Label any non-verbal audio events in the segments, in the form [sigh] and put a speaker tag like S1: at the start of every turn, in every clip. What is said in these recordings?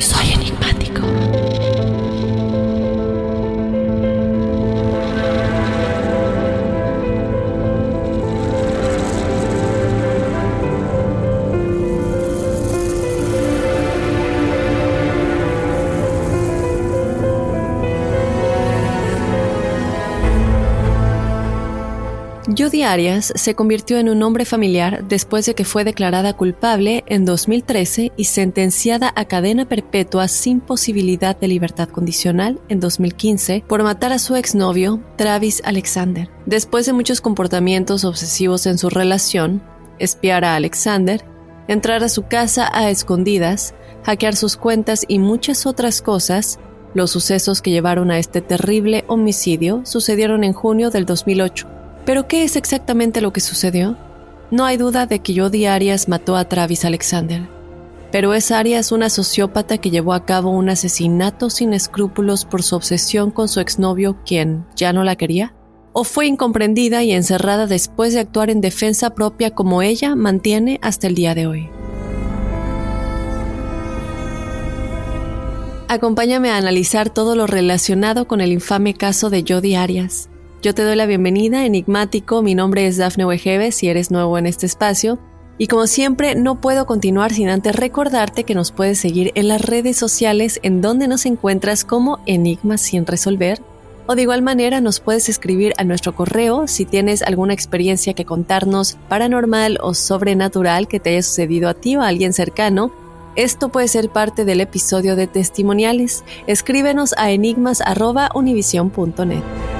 S1: Soy enigmático. Judy Arias se convirtió en un hombre familiar después de que fue declarada culpable en 2013 y sentenciada a cadena perpetua sin posibilidad de libertad condicional en 2015 por matar a su exnovio, Travis Alexander. Después de muchos comportamientos obsesivos en su relación, espiar a Alexander, entrar a su casa a escondidas, hackear sus cuentas y muchas otras cosas, los sucesos que llevaron a este terrible homicidio sucedieron en junio del 2008. ¿Pero qué es exactamente lo que sucedió? No hay duda de que Jodi Arias mató a Travis Alexander. Pero es Arias una sociópata que llevó a cabo un asesinato sin escrúpulos por su obsesión con su exnovio, quien ya no la quería? ¿O fue incomprendida y encerrada después de actuar en defensa propia como ella mantiene hasta el día de hoy? Acompáñame a analizar todo lo relacionado con el infame caso de Jodi Arias. Yo te doy la bienvenida, enigmático. Mi nombre es Dafne Wegebe, si eres nuevo en este espacio. Y como siempre, no puedo continuar sin antes recordarte que nos puedes seguir en las redes sociales en donde nos encuentras como Enigmas sin resolver. O de igual manera nos puedes escribir a nuestro correo si tienes alguna experiencia que contarnos paranormal o sobrenatural que te haya sucedido a ti o a alguien cercano. Esto puede ser parte del episodio de testimoniales. Escríbenos a enigmas.univision.net.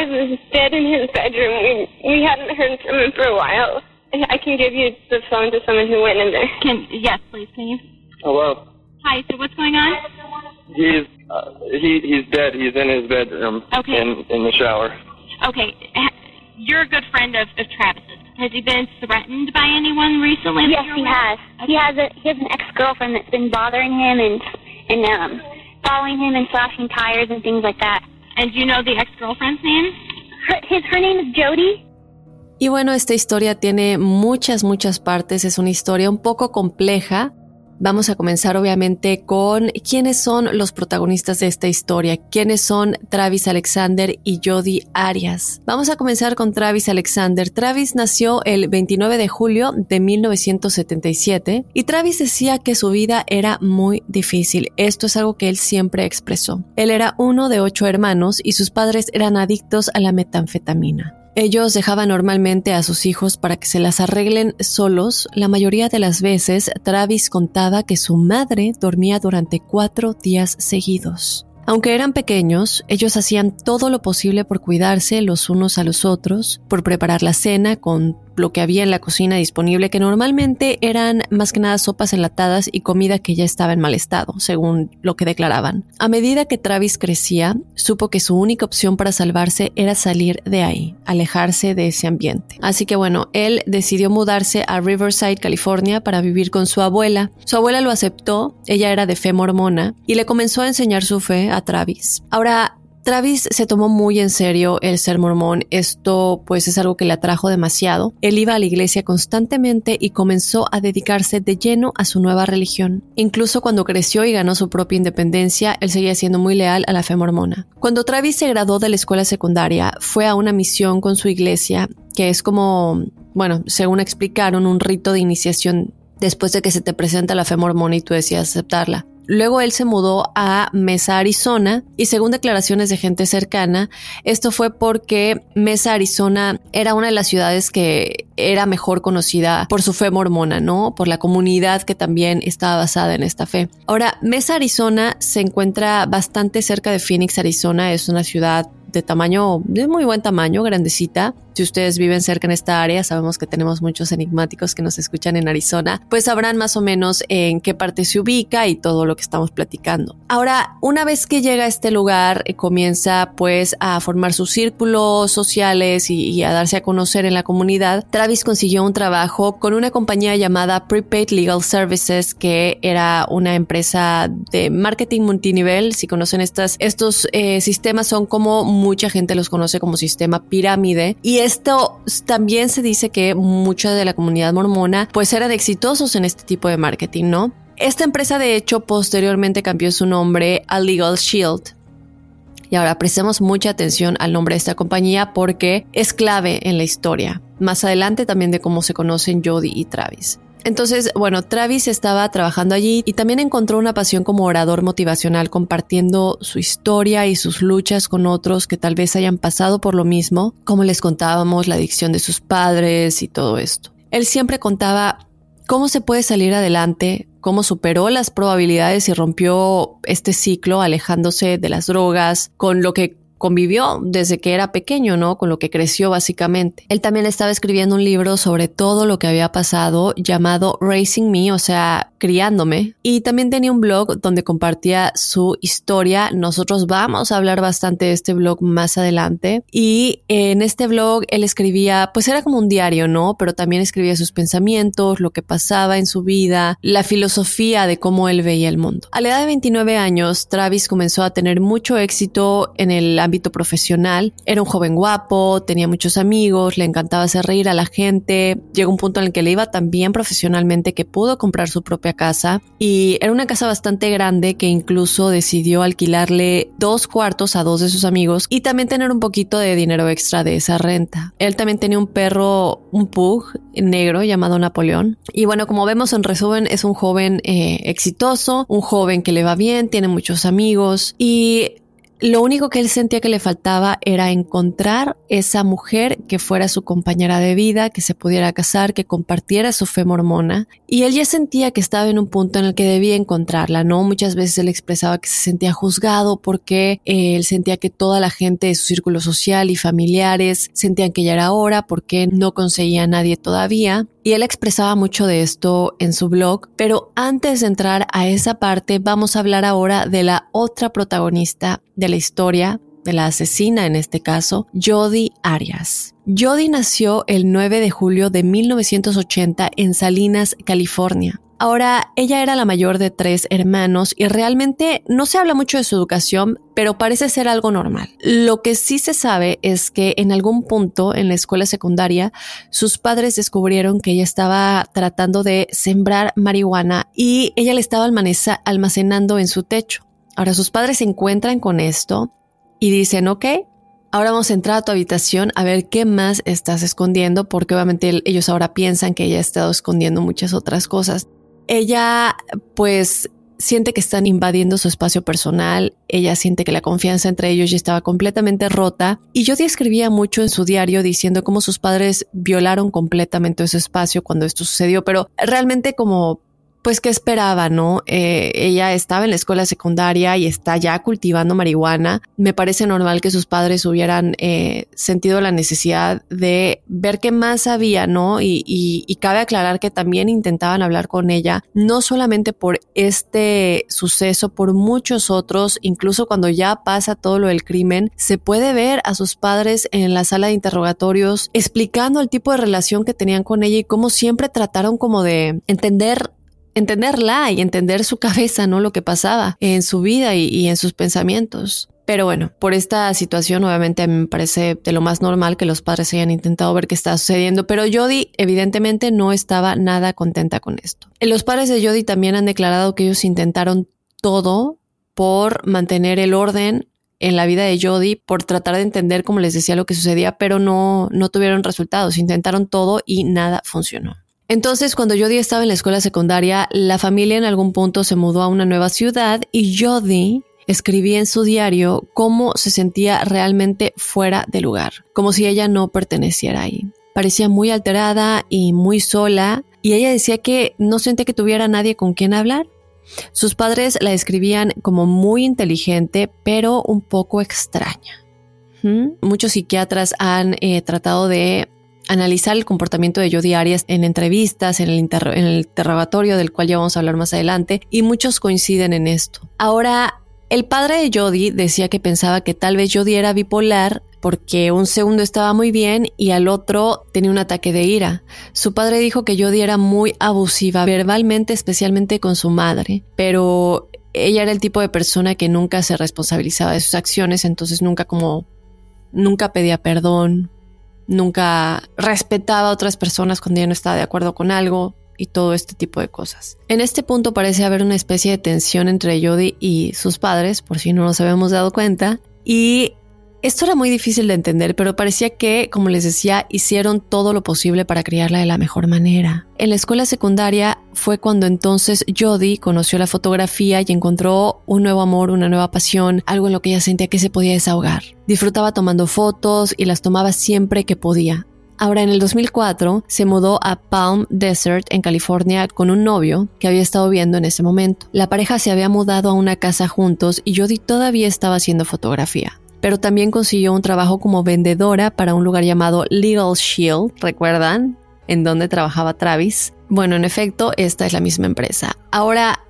S2: friend of ours is dead in his bedroom. We we hadn't heard from him for a while. I can give you the phone to someone who went in there.
S3: Can yes, please. Can you?
S4: Hello.
S3: Hi. So what's going on?
S4: He's uh, he he's dead. He's in his bedroom.
S3: Okay.
S4: In in the shower.
S3: Okay. You're a good friend of, of Travis's. Has he been threatened by anyone recently?
S5: Yes, he
S3: aware
S5: has.
S3: of?
S5: He has a he has an ex girlfriend that's been bothering him and and um following him and slashing tires and things like that.
S3: And you know the ex girlfriend's name?
S5: Her, his her name is Jody.
S1: Y bueno, esta historia tiene muchas, muchas partes, es una historia un poco compleja. Vamos a comenzar obviamente con quiénes son los protagonistas de esta historia, quiénes son Travis Alexander y Jody Arias. Vamos a comenzar con Travis Alexander. Travis nació el 29 de julio de 1977 y Travis decía que su vida era muy difícil. Esto es algo que él siempre expresó. Él era uno de ocho hermanos y sus padres eran adictos a la metanfetamina. Ellos dejaban normalmente a sus hijos para que se las arreglen solos. La mayoría de las veces, Travis contaba que su madre dormía durante cuatro días seguidos. Aunque eran pequeños, ellos hacían todo lo posible por cuidarse los unos a los otros, por preparar la cena con lo que había en la cocina disponible, que normalmente eran más que nada sopas enlatadas y comida que ya estaba en mal estado, según lo que declaraban. A medida que Travis crecía, supo que su única opción para salvarse era salir de ahí, alejarse de ese ambiente. Así que bueno, él decidió mudarse a Riverside, California, para vivir con su abuela. Su abuela lo aceptó, ella era de fe mormona, y le comenzó a enseñar su fe a Travis. Ahora, Travis se tomó muy en serio el ser mormón. Esto pues es algo que le atrajo demasiado. Él iba a la iglesia constantemente y comenzó a dedicarse de lleno a su nueva religión. Incluso cuando creció y ganó su propia independencia, él seguía siendo muy leal a la fe mormona. Cuando Travis se graduó de la escuela secundaria, fue a una misión con su iglesia, que es como, bueno, según explicaron, un rito de iniciación después de que se te presenta la fe mormona y tú decidas aceptarla. Luego él se mudó a Mesa, Arizona, y según declaraciones de gente cercana, esto fue porque Mesa, Arizona era una de las ciudades que era mejor conocida por su fe mormona, ¿no? Por la comunidad que también estaba basada en esta fe. Ahora, Mesa, Arizona se encuentra bastante cerca de Phoenix, Arizona, es una ciudad de tamaño, de muy buen tamaño, grandecita. Si ustedes viven cerca en esta área, sabemos que tenemos muchos enigmáticos que nos escuchan en Arizona, pues sabrán más o menos en qué parte se ubica y todo lo que estamos platicando. Ahora, una vez que llega a este lugar, eh, comienza pues a formar sus círculos sociales y, a darse a conocer en la comunidad. Travis consiguió un trabajo con una compañía llamada Prepaid Legal Services, que era una empresa de marketing multinivel. Si conocen estas, estos eh, sistemas son como mucha gente los conoce como sistema pirámide. Y esto también se dice que mucha de la comunidad mormona pues eran exitosos en este tipo de marketing, ¿no? Esta empresa de hecho posteriormente cambió su nombre a Legal Shield. Y ahora prestemos mucha atención al nombre de esta compañía porque es clave en la historia. Más adelante también de cómo se conocen Jody y Travis. Entonces, bueno, Travis estaba trabajando allí y también encontró una pasión como orador motivacional compartiendo su historia y sus luchas con otros que tal vez hayan pasado por lo mismo, como les contábamos, la adicción de sus padres y todo esto. Él siempre contaba cómo se puede salir adelante, cómo superó las probabilidades y rompió este ciclo alejándose de las drogas, con lo que convivió desde que era pequeño, ¿no? Con lo que creció básicamente. Él también estaba escribiendo un libro sobre todo lo que había pasado llamado Raising Me, o sea, criándome. Y también tenía un blog donde compartía su historia. Nosotros vamos a hablar bastante de este blog más adelante. Y en este blog él escribía, pues era como un diario, ¿no? Pero también escribía sus pensamientos, lo que pasaba en su vida, la filosofía de cómo él veía el mundo. A la edad de 29 años, Travis comenzó a tener mucho éxito en el ámbito profesional. Era un joven guapo, tenía muchos amigos, le encantaba hacer reír a la gente. Llegó un punto en el que le iba tan bien profesionalmente que pudo comprar su propia casa y era una casa bastante grande que incluso decidió alquilarle dos cuartos a dos de sus amigos y también tener un poquito de dinero extra de esa renta. Él también tenía un perro, un pug negro llamado Napoleón. Y bueno, como vemos en resumen, es un joven eh, exitoso, un joven que le va bien, tiene muchos amigos y lo único que él sentía que le faltaba era encontrar esa mujer que fuera su compañera de vida, que se pudiera casar, que compartiera su fe mormona. Y él ya sentía que estaba en un punto en el que debía encontrarla, ¿no? Muchas veces él expresaba que se sentía juzgado porque eh, él sentía que toda la gente de su círculo social y familiares sentían que ya era hora porque no conseguía a nadie todavía. Y él expresaba mucho de esto en su blog, pero antes de entrar a esa parte vamos a hablar ahora de la otra protagonista de la historia, de la asesina en este caso, Jodi Arias. Jodi nació el 9 de julio de 1980 en Salinas, California. Ahora, ella era la mayor de tres hermanos y realmente no se habla mucho de su educación, pero parece ser algo normal. Lo que sí se sabe es que en algún punto en la escuela secundaria, sus padres descubrieron que ella estaba tratando de sembrar marihuana y ella le estaba almacenando en su techo. Ahora sus padres se encuentran con esto y dicen, ok, ahora vamos a entrar a tu habitación a ver qué más estás escondiendo, porque obviamente ellos ahora piensan que ella ha estado escondiendo muchas otras cosas ella pues siente que están invadiendo su espacio personal, ella siente que la confianza entre ellos ya estaba completamente rota y Jodie escribía mucho en su diario diciendo cómo sus padres violaron completamente ese espacio cuando esto sucedió, pero realmente como pues qué esperaba, ¿no? Eh, ella estaba en la escuela secundaria y está ya cultivando marihuana. Me parece normal que sus padres hubieran eh, sentido la necesidad de ver qué más había, ¿no? Y, y, cabe aclarar que también intentaban hablar con ella, no solamente por este suceso, por muchos otros, incluso cuando ya pasa todo lo del crimen, se puede ver a sus padres en la sala de interrogatorios explicando el tipo de relación que tenían con ella y cómo siempre trataron como de entender entenderla y entender su cabeza, ¿no? Lo que pasaba en su vida y, en sus pensamientos. Pero bueno, por esta situación obviamente me parece de lo más normal que los padres hayan intentado ver qué está sucediendo, pero Jody evidentemente no estaba nada contenta con esto. Los padres de Jody también han declarado que ellos intentaron todo por mantener el orden en la vida de Jody, por tratar de entender, como les decía, lo que sucedía, pero no, no tuvieron resultados. Intentaron todo y nada funcionó. Entonces, cuando Jody estaba en la escuela secundaria, la familia en algún punto se mudó a una nueva ciudad y Jody escribía en su diario cómo se sentía realmente fuera de lugar, como si ella no perteneciera ahí. Parecía muy alterada y muy sola, y ella decía que no sentía que tuviera nadie con quien hablar. Sus padres la escribían como muy inteligente, pero un poco extraña. ¿Mm? Muchos psiquiatras han eh, tratado de analizar el comportamiento de Jodi Arias en entrevistas, en el, en el interrogatorio del cual ya vamos a hablar más adelante, y muchos coinciden en esto. Ahora, el padre de Jody decía que pensaba que tal vez Jody era bipolar porque un segundo estaba muy bien y al otro tenía un ataque de ira. Su padre dijo que Jody era muy abusiva verbalmente, especialmente con su madre, pero ella era el tipo de persona que nunca se responsabilizaba de sus acciones, entonces nunca como nunca pedía perdón, nunca respetaba a otras personas cuando ya no estaba de acuerdo con algo y todo este tipo de cosas. En este punto parece haber una especie de tensión entre Jody y sus padres, por si no nos habíamos dado cuenta, y esto era muy difícil de entender, pero parecía que, como les decía, hicieron todo lo posible para criarla de la mejor manera. En la escuela secundaria fue cuando entonces Jody conoció la fotografía y encontró un nuevo amor, una nueva pasión, algo en lo que ella sentía que se podía desahogar. Disfrutaba tomando fotos y las tomaba siempre que podía. Ahora, en el 2004, se mudó a Palm Desert, en California, con un novio que había estado viendo en ese momento. La pareja se había mudado a una casa juntos y Jody todavía estaba haciendo fotografía pero también consiguió un trabajo como vendedora para un lugar llamado Legal Shield, ¿recuerdan? En donde trabajaba Travis. Bueno, en efecto, esta es la misma empresa. Ahora,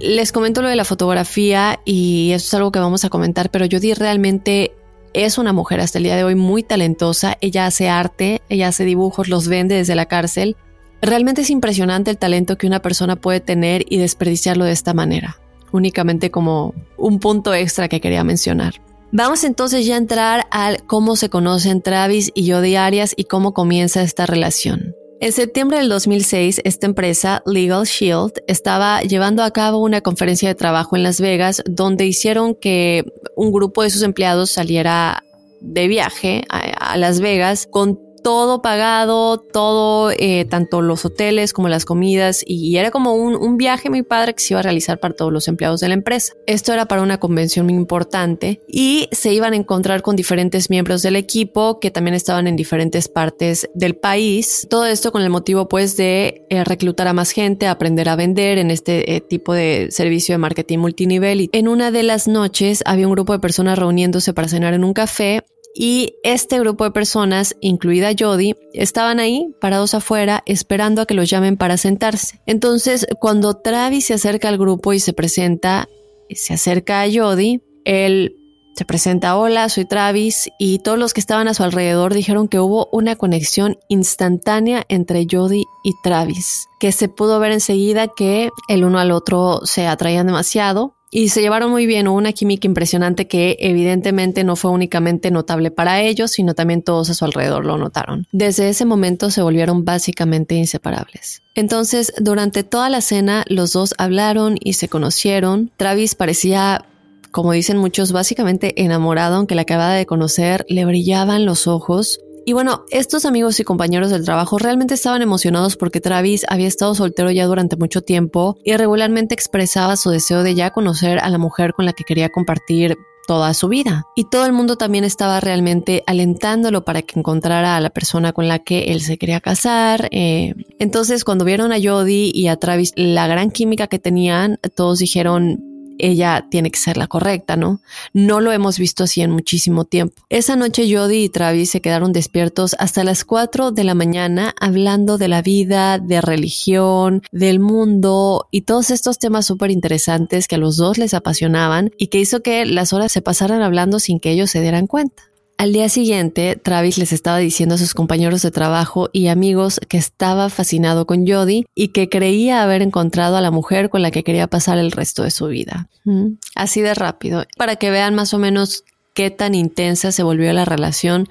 S1: les comento lo de la fotografía y eso es algo que vamos a comentar, pero Jodie realmente es una mujer hasta el día de hoy muy talentosa. Ella hace arte, ella hace dibujos, los vende desde la cárcel. Realmente es impresionante el talento que una persona puede tener y desperdiciarlo de esta manera, únicamente como un punto extra que quería mencionar. Vamos entonces ya a entrar al cómo se conocen Travis y Jody Arias y cómo comienza esta relación. En septiembre del 2006, esta empresa, Legal Shield, estaba llevando a cabo una conferencia de trabajo en Las Vegas donde hicieron que un grupo de sus empleados saliera de viaje a, Las Vegas con todo pagado, todo, eh, tanto los hoteles como las comidas, y era como un, un, viaje muy padre que se iba a realizar para todos los empleados de la empresa. Esto era para una convención muy importante y se iban a encontrar con diferentes miembros del equipo que también estaban en diferentes partes del país. Todo esto con el motivo pues de eh, reclutar a más gente, aprender a vender en este eh, tipo de servicio de marketing multinivel. Y en una de las noches había un grupo de personas reuniéndose para cenar en un café y este grupo de personas, incluida Jody, estaban ahí parados afuera esperando a que los llamen para sentarse. Entonces, cuando Travis se acerca al grupo y se presenta, se acerca a Jody, él se presenta, hola, soy Travis, y todos los que estaban a su alrededor dijeron que hubo una conexión instantánea entre Jody y Travis, que se pudo ver enseguida que el uno al otro se atraían demasiado y se llevaron muy bien, una química impresionante que evidentemente no fue únicamente notable para ellos, sino también todos a su alrededor lo notaron. Desde ese momento se volvieron básicamente inseparables. Entonces, durante toda la cena, los dos hablaron y se conocieron. Travis parecía como dicen muchos, básicamente enamorado, aunque la acababa de conocer, le brillaban los ojos. Y bueno, estos amigos y compañeros del trabajo realmente estaban emocionados porque Travis había estado soltero ya durante mucho tiempo y regularmente expresaba su deseo de ya conocer a la mujer con la que quería compartir toda su vida. Y todo el mundo también estaba realmente alentándolo para que encontrara a la persona con la que él se quería casar. Eh, entonces, cuando vieron a Jody y a Travis la gran química que tenían, todos dijeron, ella tiene que ser la correcta, ¿no? No lo hemos visto así en muchísimo tiempo. Esa noche Jody y Travis se quedaron despiertos hasta las 4 de la mañana hablando de la vida, de religión, del mundo y todos estos temas súper interesantes que a los dos les apasionaban y que hizo que las horas se pasaran hablando sin que ellos se dieran cuenta. Al día siguiente, Travis les estaba diciendo a sus compañeros de trabajo y amigos que estaba fascinado con Jody y que creía haber encontrado a la mujer con la que quería pasar el resto de su vida. Mm, así de rápido, para que vean más o menos qué tan intensa se volvió la relación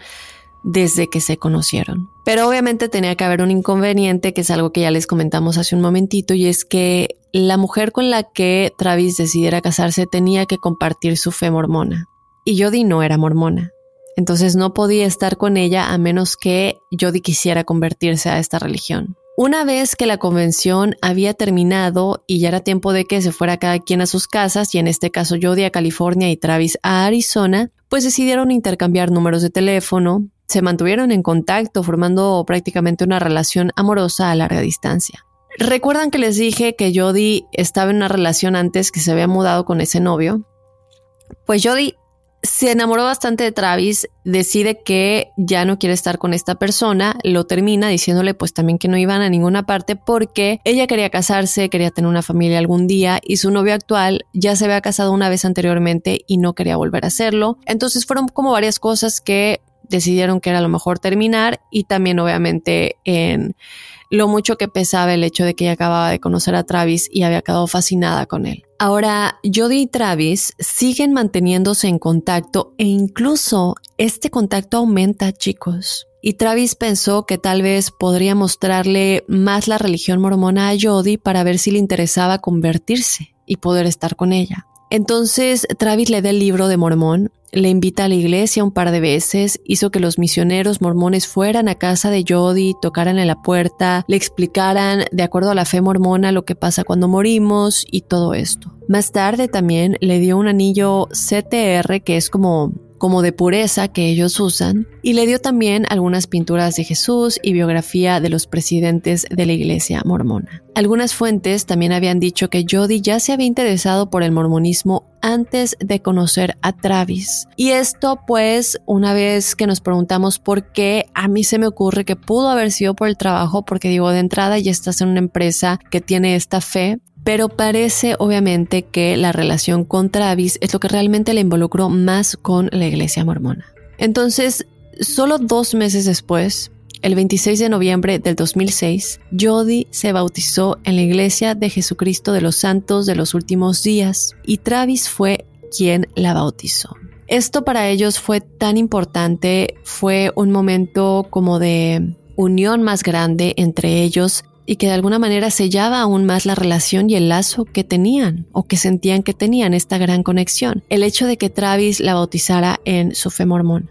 S1: desde que se conocieron. Pero obviamente tenía que haber un inconveniente, que es algo que ya les comentamos hace un momentito, y es que la mujer con la que Travis decidiera casarse tenía que compartir su fe mormona. Y Jody no era mormona. Entonces no podía estar con ella a menos que Jody quisiera convertirse a esta religión. Una vez que la convención había terminado y ya era tiempo de que se fuera cada quien a sus casas, y en este caso Jody a California y Travis a Arizona, pues decidieron intercambiar números de teléfono, se mantuvieron en contacto formando prácticamente una relación amorosa a larga distancia. ¿Recuerdan que les dije que Jody estaba en una relación antes que se había mudado con ese novio? Pues Jody se enamoró bastante de Travis, decide que ya no quiere estar con esta persona, lo termina diciéndole pues también que no iban a ninguna parte porque ella quería casarse, quería tener una familia algún día y su novio actual ya se había casado una vez anteriormente y no quería volver a hacerlo. Entonces fueron como varias cosas que decidieron que era lo mejor terminar y también obviamente en lo mucho que pesaba el hecho de que ella acababa de conocer a Travis y había quedado fascinada con él. Ahora, Jody y Travis siguen manteniéndose en contacto e incluso este contacto aumenta, chicos. Y Travis pensó que tal vez podría mostrarle más la religión mormona a Jody para ver si le interesaba convertirse y poder estar con ella. Entonces Travis le da el libro de Mormón, le invita a la iglesia un par de veces, hizo que los misioneros mormones fueran a casa de Jody, tocaran en la puerta, le explicaran de acuerdo a la fe mormona lo que pasa cuando morimos y todo esto. Más tarde también le dio un anillo CTR que es como como de pureza que ellos usan, y le dio también algunas pinturas de Jesús y biografía de los presidentes de la iglesia mormona. Algunas fuentes también habían dicho que Jody ya se había interesado por el mormonismo antes de conocer a Travis. Y esto pues una vez que nos preguntamos por qué, a mí se me ocurre que pudo haber sido por el trabajo, porque digo, de entrada ya estás en una empresa que tiene esta fe, pero parece obviamente que la relación con Travis es lo que realmente le involucró más con la iglesia mormona. Entonces, solo dos meses después, el 26 de noviembre del 2006, Jody se bautizó en la iglesia de Jesucristo de los Santos de los Últimos Días y Travis fue quien la bautizó. Esto para ellos fue tan importante, fue un momento como de unión más grande entre ellos y que de alguna manera sellaba aún más la relación y el lazo que tenían o que sentían que tenían esta gran conexión. El hecho de que Travis la bautizara en su fe mormón.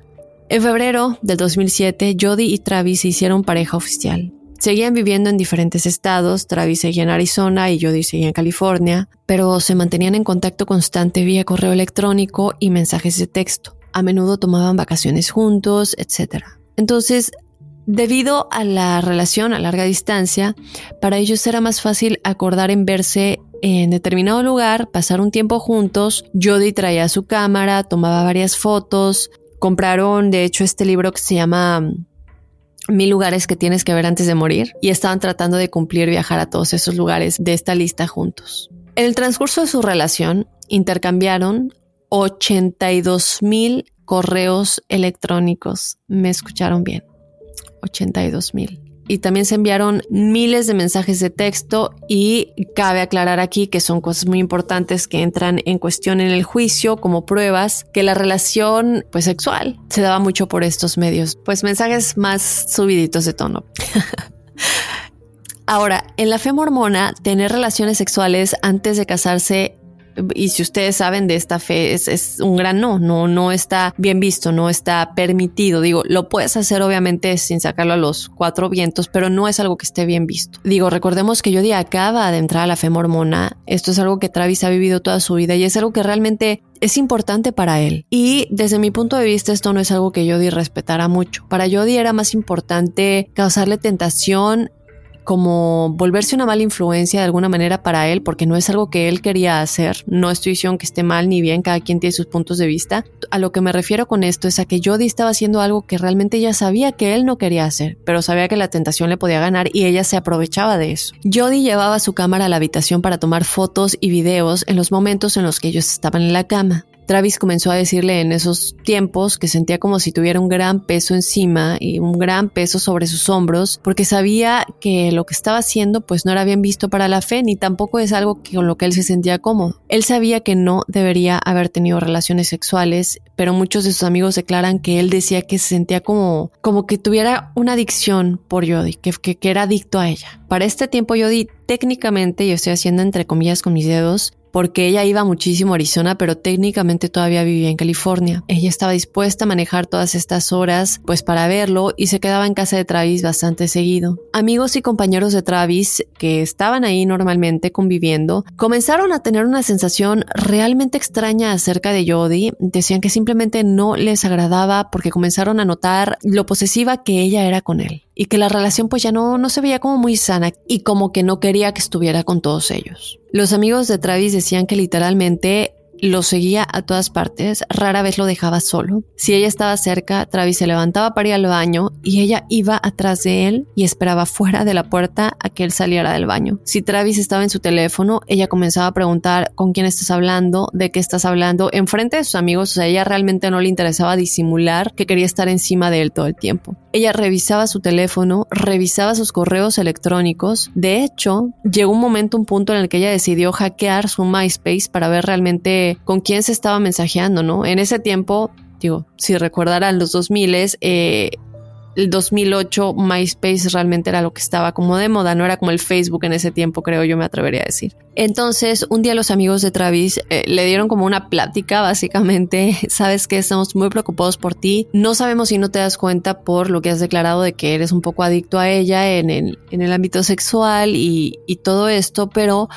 S1: En febrero del 2007, Jody y Travis se hicieron pareja oficial. Seguían viviendo en diferentes estados, Travis seguía en Arizona y Jody seguía en California, pero se mantenían en contacto constante vía correo electrónico y mensajes de texto. A menudo tomaban vacaciones juntos, etc. Entonces, Debido a la relación a larga distancia, para ellos era más fácil acordar en verse en determinado lugar, pasar un tiempo juntos. Jody traía su cámara, tomaba varias fotos. Compraron, de hecho, este libro que se llama mm, Mil lugares que tienes que ver antes de morir y estaban tratando de cumplir viajar a todos esos lugares de esta lista juntos. En el transcurso de su relación, intercambiaron 82 mil correos electrónicos. Me escucharon bien. 82 mil. Y también se enviaron miles de mensajes de texto y cabe aclarar aquí que son cosas muy importantes que entran en cuestión en el juicio como pruebas que la relación pues sexual se daba mucho por estos medios, pues mensajes más subiditos de tono. [laughs] Ahora, en la fe mormona, tener relaciones sexuales antes de casarse y si ustedes saben de esta fe, es, un gran no, no, no está bien visto, no está permitido. Digo, lo puedes hacer obviamente sin sacarlo a los cuatro vientos, pero no es algo que esté bien visto. Digo, recordemos que Jody acaba de entrar a la fe mormona. Esto es algo que Travis ha vivido toda su vida y es algo que realmente es importante para él. Y desde mi punto de vista, esto no es algo que Jody respetara mucho. Para Jody era más importante causarle tentación como volverse una mala influencia de alguna manera para él, porque no es algo que él quería hacer. No estoy diciendo que esté mal ni bien, cada quien tiene sus puntos de vista. A lo que me refiero con esto es a que Jody estaba haciendo algo que realmente ella sabía que él no quería hacer, pero sabía que la tentación le podía ganar y ella se aprovechaba de eso. Jody llevaba su cámara a la habitación para tomar fotos y videos en los momentos en los que ellos estaban en la cama. Travis comenzó a decirle en esos tiempos que sentía como si tuviera un gran peso encima y un gran peso sobre sus hombros, porque sabía que lo que estaba haciendo pues no era bien visto para la fe, ni tampoco es algo con lo que él se sentía cómodo. Él sabía que no debería haber tenido relaciones sexuales, pero muchos de sus amigos declaran que él decía que se sentía como, como que tuviera una adicción por Jody, que, que, era adicto a ella. Para este tiempo Jody técnicamente, yo estoy haciendo entre comillas con mis dedos, porque ella iba muchísimo a Arizona, pero técnicamente todavía vivía en California. Ella estaba dispuesta a manejar todas estas horas, pues para verlo, y se quedaba en casa de Travis bastante seguido. Amigos y compañeros de Travis, que estaban ahí normalmente conviviendo, comenzaron a tener una sensación realmente extraña acerca de Jody. Decían que simplemente no les agradaba porque comenzaron a notar lo posesiva que ella era con él y que la relación pues ya no, no se veía como muy sana y como que no quería que estuviera con todos ellos. Los amigos de Travis decían que literalmente lo seguía a todas partes, rara vez lo dejaba solo. Si ella estaba cerca, Travis se levantaba para ir al baño y ella iba atrás de él y esperaba fuera de la puerta a que él saliera del baño. Si Travis estaba en su teléfono, ella comenzaba a preguntar con quién estás hablando, de qué estás hablando, enfrente de sus amigos, o sea, ella realmente no le interesaba disimular que quería estar encima de él todo el tiempo. Ella revisaba su teléfono, revisaba sus correos electrónicos. De hecho, llegó un momento, un punto en el que ella decidió hackear su MySpace para ver realmente con quién se estaba mensajeando, ¿no? En ese tiempo, digo, si recordarán los 2000, eh, el 2008 MySpace realmente era lo que estaba como de moda, no era como el Facebook en ese tiempo, creo yo me atrevería a decir. Entonces, un día los amigos de Travis eh, le dieron como una plática, básicamente, [laughs] sabes que estamos muy preocupados por ti, no sabemos si no te das cuenta por lo que has declarado de que eres un poco adicto a ella en el, en el ámbito sexual y, y todo esto, pero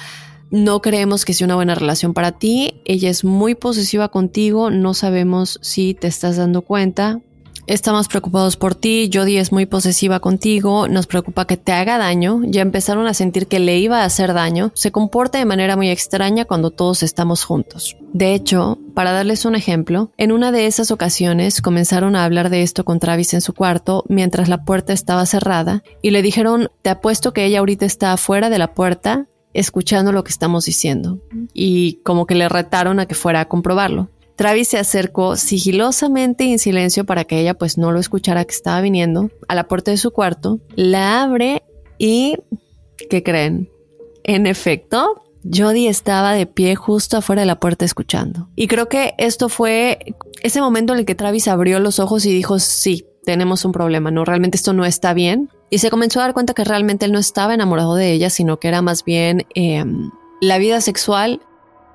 S1: no creemos que sea una buena relación para ti. Ella es muy posesiva contigo. No sabemos si te estás dando cuenta. Estamos preocupados por ti. Jody es muy posesiva contigo. Nos preocupa que te haga daño. Ya empezaron a sentir que le iba a hacer daño. Se comporta de manera muy extraña cuando todos estamos juntos. De hecho, para darles un ejemplo, en una de esas ocasiones comenzaron a hablar de esto con Travis en su cuarto mientras la puerta estaba cerrada y le dijeron, te apuesto que ella ahorita está afuera de la puerta escuchando lo que estamos diciendo y como que le retaron a que fuera a comprobarlo. Travis se acercó sigilosamente y en silencio para que ella pues no lo escuchara que estaba viniendo a la puerta de su cuarto, la abre y ¿qué creen? En efecto, Jody estaba de pie justo afuera de la puerta escuchando. Y creo que esto fue ese momento en el que Travis abrió los ojos y dijo, sí, tenemos un problema, ¿no? Realmente esto no está bien. Y se comenzó a dar cuenta que realmente él no estaba enamorado de ella, sino que era más bien em, la vida sexual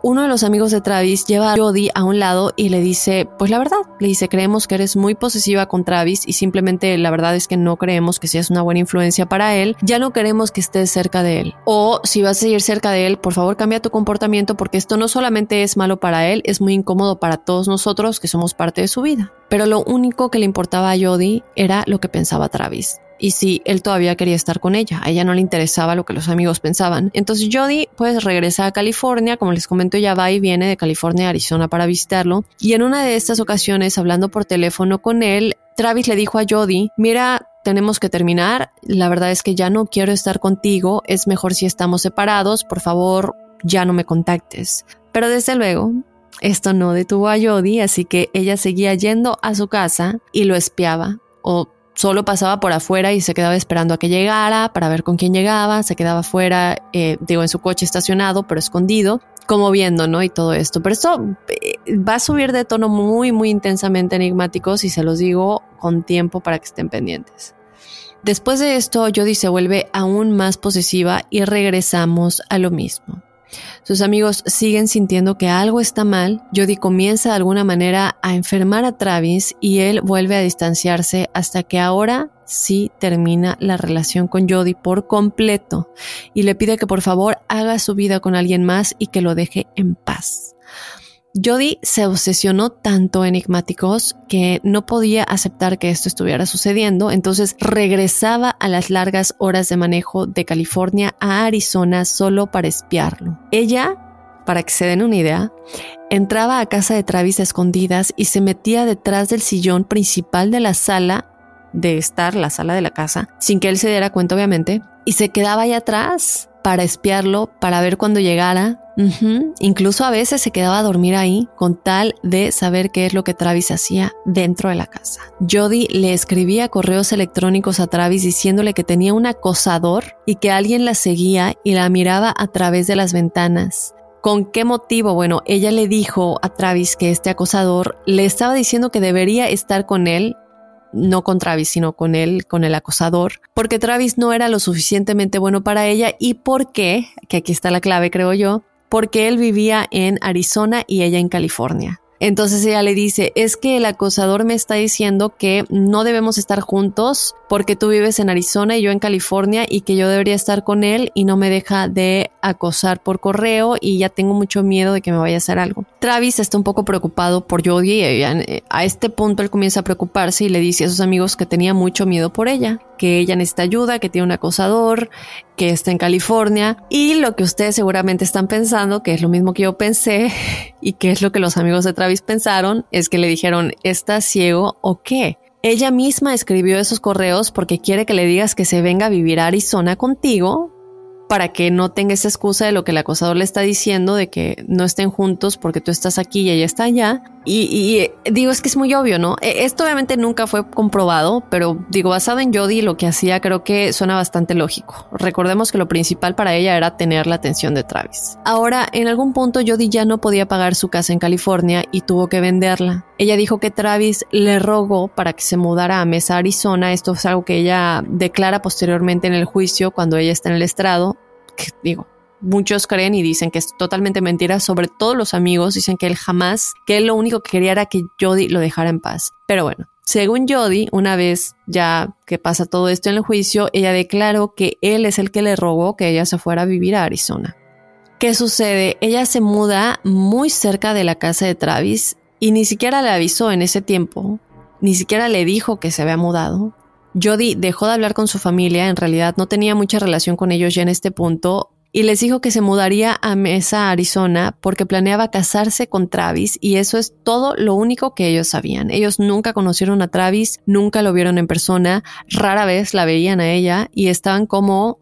S1: uno de los amigos de Travis lleva a Jody a un lado y le dice, pues la verdad, le dice, creemos que eres muy posesiva con Travis y simplemente la verdad es que no creemos que seas una buena influencia para él, ya no queremos que estés cerca de él. O si vas a seguir cerca de él, por favor cambia tu comportamiento porque esto no solamente es malo para él, es muy incómodo para todos nosotros que somos parte de su vida. Pero lo único que le importaba a Jody era lo que pensaba Travis y si él todavía quería estar con ella. A ella no le interesaba lo que los amigos pensaban. Entonces Jody pues regresa a California, como les comento ya va y viene de California a Arizona para visitarlo y en una de estas ocasiones hablando por teléfono con él, Travis le dijo a Jody, mira, tenemos que terminar, la verdad es que ya no quiero estar contigo, es mejor si estamos separados, por favor, ya no me contactes. Pero desde luego, esto no detuvo a Jody, así que ella seguía yendo a su casa y lo espiaba o solo pasaba por afuera y se quedaba esperando a que llegara para ver con quién llegaba, se quedaba afuera, eh, digo, en su coche estacionado, pero escondido, como viendo, ¿no? Y todo esto. Pero esto eh, va a subir de tono muy, muy intensamente enigmáticos y se los digo con tiempo para que estén pendientes. Después de esto, Jody se vuelve aún más posesiva y regresamos a lo mismo. Sus amigos siguen sintiendo que algo está mal. Jody comienza de alguna manera a enfermar a Travis y él vuelve a distanciarse hasta que ahora sí termina la relación con Jody por completo y le pide que por favor haga su vida con alguien más y que lo deje en paz. Jody se obsesionó tanto enigmáticos que no podía aceptar que esto estuviera sucediendo, entonces regresaba a las largas horas de manejo de California a Arizona solo para espiarlo. Ella, para que se den una idea, entraba a casa de Travis a escondidas y se metía detrás del sillón principal de la sala de estar, la sala de la casa, sin que él se diera cuenta obviamente, y se quedaba ahí atrás para espiarlo, para ver cuando llegara. Incluso a veces se quedaba a dormir ahí con tal de saber qué es lo que Travis hacía dentro de la casa. Jody le escribía correos electrónicos a Travis diciéndole que tenía un acosador y que alguien la seguía y la miraba a través de las ventanas. ¿Con qué motivo? Bueno, ella le dijo a Travis que este acosador le estaba diciendo que debería estar con él no con Travis, sino con él, con el acosador, porque Travis no era lo suficientemente bueno para ella y porque, que aquí está la clave creo yo, porque él vivía en Arizona y ella en California. Entonces ella le dice, es que el acosador me está diciendo que no debemos estar juntos porque tú vives en Arizona y yo en California y que yo debería estar con él y no me deja de acosar por correo y ya tengo mucho miedo de que me vaya a hacer algo. Travis está un poco preocupado por Jodie y eh, a este punto él comienza a preocuparse y le dice a sus amigos que tenía mucho miedo por ella, que ella necesita ayuda, que tiene un acosador, que está en California y lo que ustedes seguramente están pensando, que es lo mismo que yo pensé [laughs] y que es lo que los amigos de Travis pensaron, es que le dijeron, ¿estás ciego o qué? Ella misma escribió esos correos porque quiere que le digas que se venga a vivir a Arizona contigo para que no tenga esa excusa de lo que el acosador le está diciendo, de que no estén juntos porque tú estás aquí y ella está allá. Y, eh, digo, es que es muy obvio, ¿no? E, esto obviamente nunca fue comprobado, pero digo, basado en Jody, lo que hacía creo que suena bastante lógico. Recordemos que lo principal para ella era tener la atención de Travis. Ahora, en algún punto Jody ya no podía pagar su casa en California y tuvo que venderla. Ella dijo que Travis le rogó para que se mudara a Mesa, Arizona. Esto es algo que ella declara posteriormente en el juicio cuando ella está en el estrado digo, muchos creen y dicen que es totalmente mentira, sobre todo los amigos dicen que él jamás, que él lo único que quería era que Jody lo dejara en paz. Pero bueno, según Jody, una vez ya que pasa todo esto en el juicio, ella declaró que él es el que le rogó que ella se fuera a vivir a Arizona. ¿Qué sucede? Ella se muda muy cerca de la casa de Travis y ni siquiera le avisó en ese tiempo, ni siquiera le dijo que se había mudado. Jody dejó de hablar con su familia, en realidad no tenía mucha relación con ellos ya en este punto, y les dijo que se mudaría a Mesa, Arizona, porque planeaba casarse con Travis, y eso es todo lo único que ellos sabían. Ellos nunca conocieron a Travis, nunca lo vieron en persona, rara vez la veían a ella, y estaban como,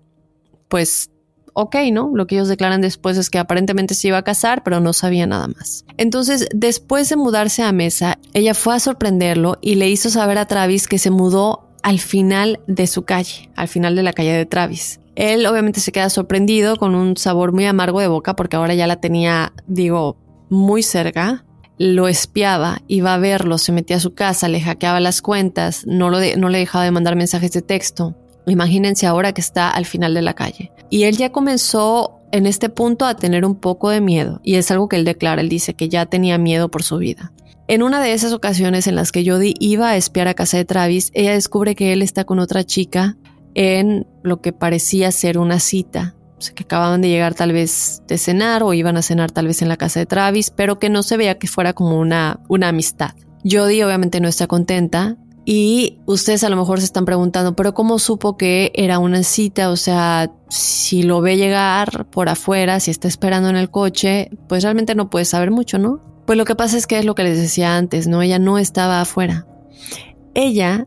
S1: pues, ok, ¿no? Lo que ellos declaran después es que aparentemente se iba a casar, pero no sabía nada más. Entonces, después de mudarse a Mesa, ella fue a sorprenderlo y le hizo saber a Travis que se mudó al final de su calle, al final de la calle de Travis. Él obviamente se queda sorprendido con un sabor muy amargo de boca porque ahora ya la tenía, digo, muy cerca. Lo espiaba, iba a verlo, se metía a su casa, le hackeaba las cuentas, no, lo no le dejaba de mandar mensajes de texto. Imagínense ahora que está al final de la calle. Y él ya comenzó en este punto a tener un poco de miedo, y es algo que él declara, él dice que ya tenía miedo por su vida. En una de esas ocasiones en las que Jody iba a espiar a casa de Travis, ella descubre que él está con otra chica en lo que parecía ser una cita. O sea, que acababan de llegar tal vez de cenar o iban a cenar tal vez en la casa de Travis, pero que no se veía que fuera como una, una amistad. Jodie obviamente no está contenta y ustedes a lo mejor se están preguntando, pero ¿cómo supo que era una cita? O sea, si lo ve llegar por afuera, si está esperando en el coche, pues realmente no puede saber mucho, ¿no? Pues lo que pasa es que es lo que les decía antes, ¿no? Ella no estaba afuera. Ella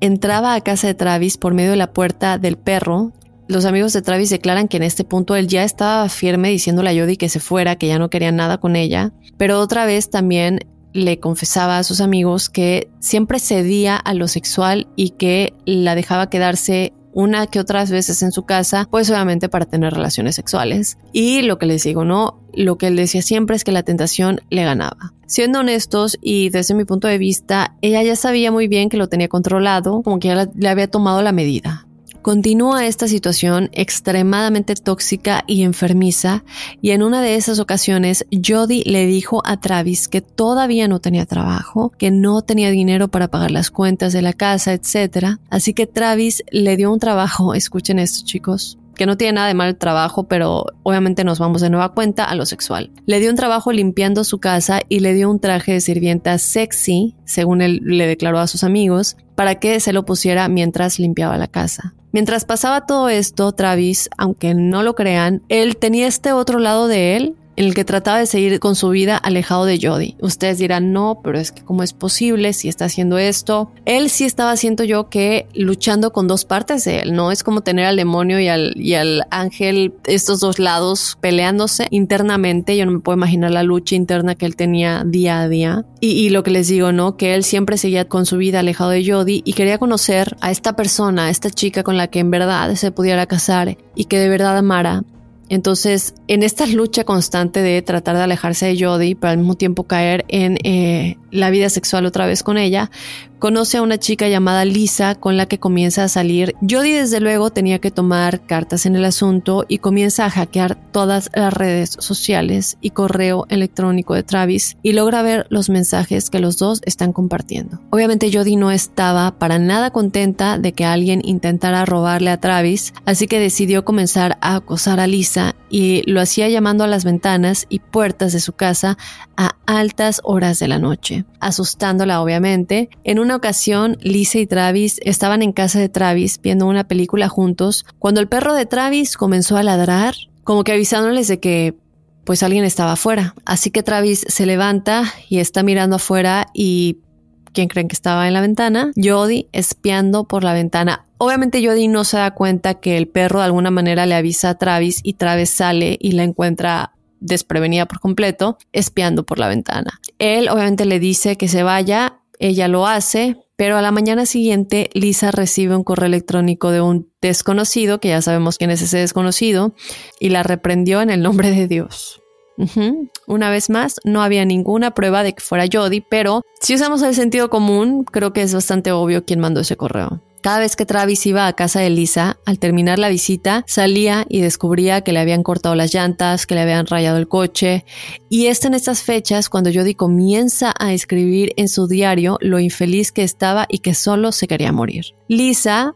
S1: entraba a casa de Travis por medio de la puerta del perro. Los amigos de Travis declaran que en este punto él ya estaba firme diciéndole a Jody que se fuera, que ya no quería nada con ella, pero otra vez también le confesaba a sus amigos que siempre cedía a lo sexual y que la dejaba quedarse una que otras veces en su casa, pues obviamente para tener relaciones sexuales. Y lo que les digo, no, lo que él decía siempre es que la tentación le ganaba. Siendo honestos y desde mi punto de vista, ella ya sabía muy bien que lo tenía controlado, como que ya le había tomado la medida. Continúa esta situación extremadamente tóxica y enfermiza y en una de esas ocasiones Jody le dijo a Travis que todavía no tenía trabajo, que no tenía dinero para pagar las cuentas de la casa, etc. Así que Travis le dio un trabajo, escuchen esto chicos, que no tiene nada de mal trabajo, pero obviamente nos vamos de nueva cuenta a lo sexual. Le dio un trabajo limpiando su casa y le dio un traje de sirvienta sexy, según él le declaró a sus amigos, para que se lo pusiera mientras limpiaba la casa. Mientras pasaba todo esto, Travis, aunque no lo crean, él tenía este otro lado de él en el que trataba de seguir con su vida alejado de Jody. Ustedes dirán, no, pero es que cómo es posible si está haciendo esto. Él sí estaba, siento yo, que luchando con dos partes de él, ¿no? Es como tener al demonio y al, y al ángel, estos dos lados peleándose internamente. Yo no me puedo imaginar la lucha interna que él tenía día a día. Y, y lo que les digo, ¿no? Que él siempre seguía con su vida alejado de Jody y quería conocer a esta persona, a esta chica con la que en verdad se pudiera casar y que de verdad amara entonces, en esta lucha constante de tratar de alejarse de Jodie, pero al mismo tiempo caer en eh, la vida sexual otra vez con ella, conoce a una chica llamada Lisa con la que comienza a salir. Jodie desde luego tenía que tomar cartas en el asunto y comienza a hackear todas las redes sociales y correo electrónico de Travis y logra ver los mensajes que los dos están compartiendo. Obviamente Jodie no estaba para nada contenta de que alguien intentara robarle a Travis, así que decidió comenzar a acosar a Lisa y lo hacía llamando a las ventanas y puertas de su casa a altas horas de la noche, asustándola obviamente. En una ocasión, Lisa y Travis estaban en casa de Travis viendo una película juntos cuando el perro de Travis comenzó a ladrar, como que avisándoles de que pues alguien estaba afuera. Así que Travis se levanta y está mirando afuera y ¿quién creen que estaba en la ventana? Jody espiando por la ventana. Obviamente Jody no se da cuenta que el perro de alguna manera le avisa a Travis y Travis sale y la encuentra desprevenida por completo, espiando por la ventana. Él obviamente le dice que se vaya, ella lo hace, pero a la mañana siguiente Lisa recibe un correo electrónico de un desconocido, que ya sabemos quién es ese desconocido, y la reprendió en el nombre de Dios. Una vez más, no había ninguna prueba de que fuera Jody, pero si usamos el sentido común, creo que es bastante obvio quién mandó ese correo. Cada vez que Travis iba a casa de Lisa, al terminar la visita, salía y descubría que le habían cortado las llantas, que le habían rayado el coche. Y es en estas fechas cuando Jody comienza a escribir en su diario lo infeliz que estaba y que solo se quería morir. Lisa,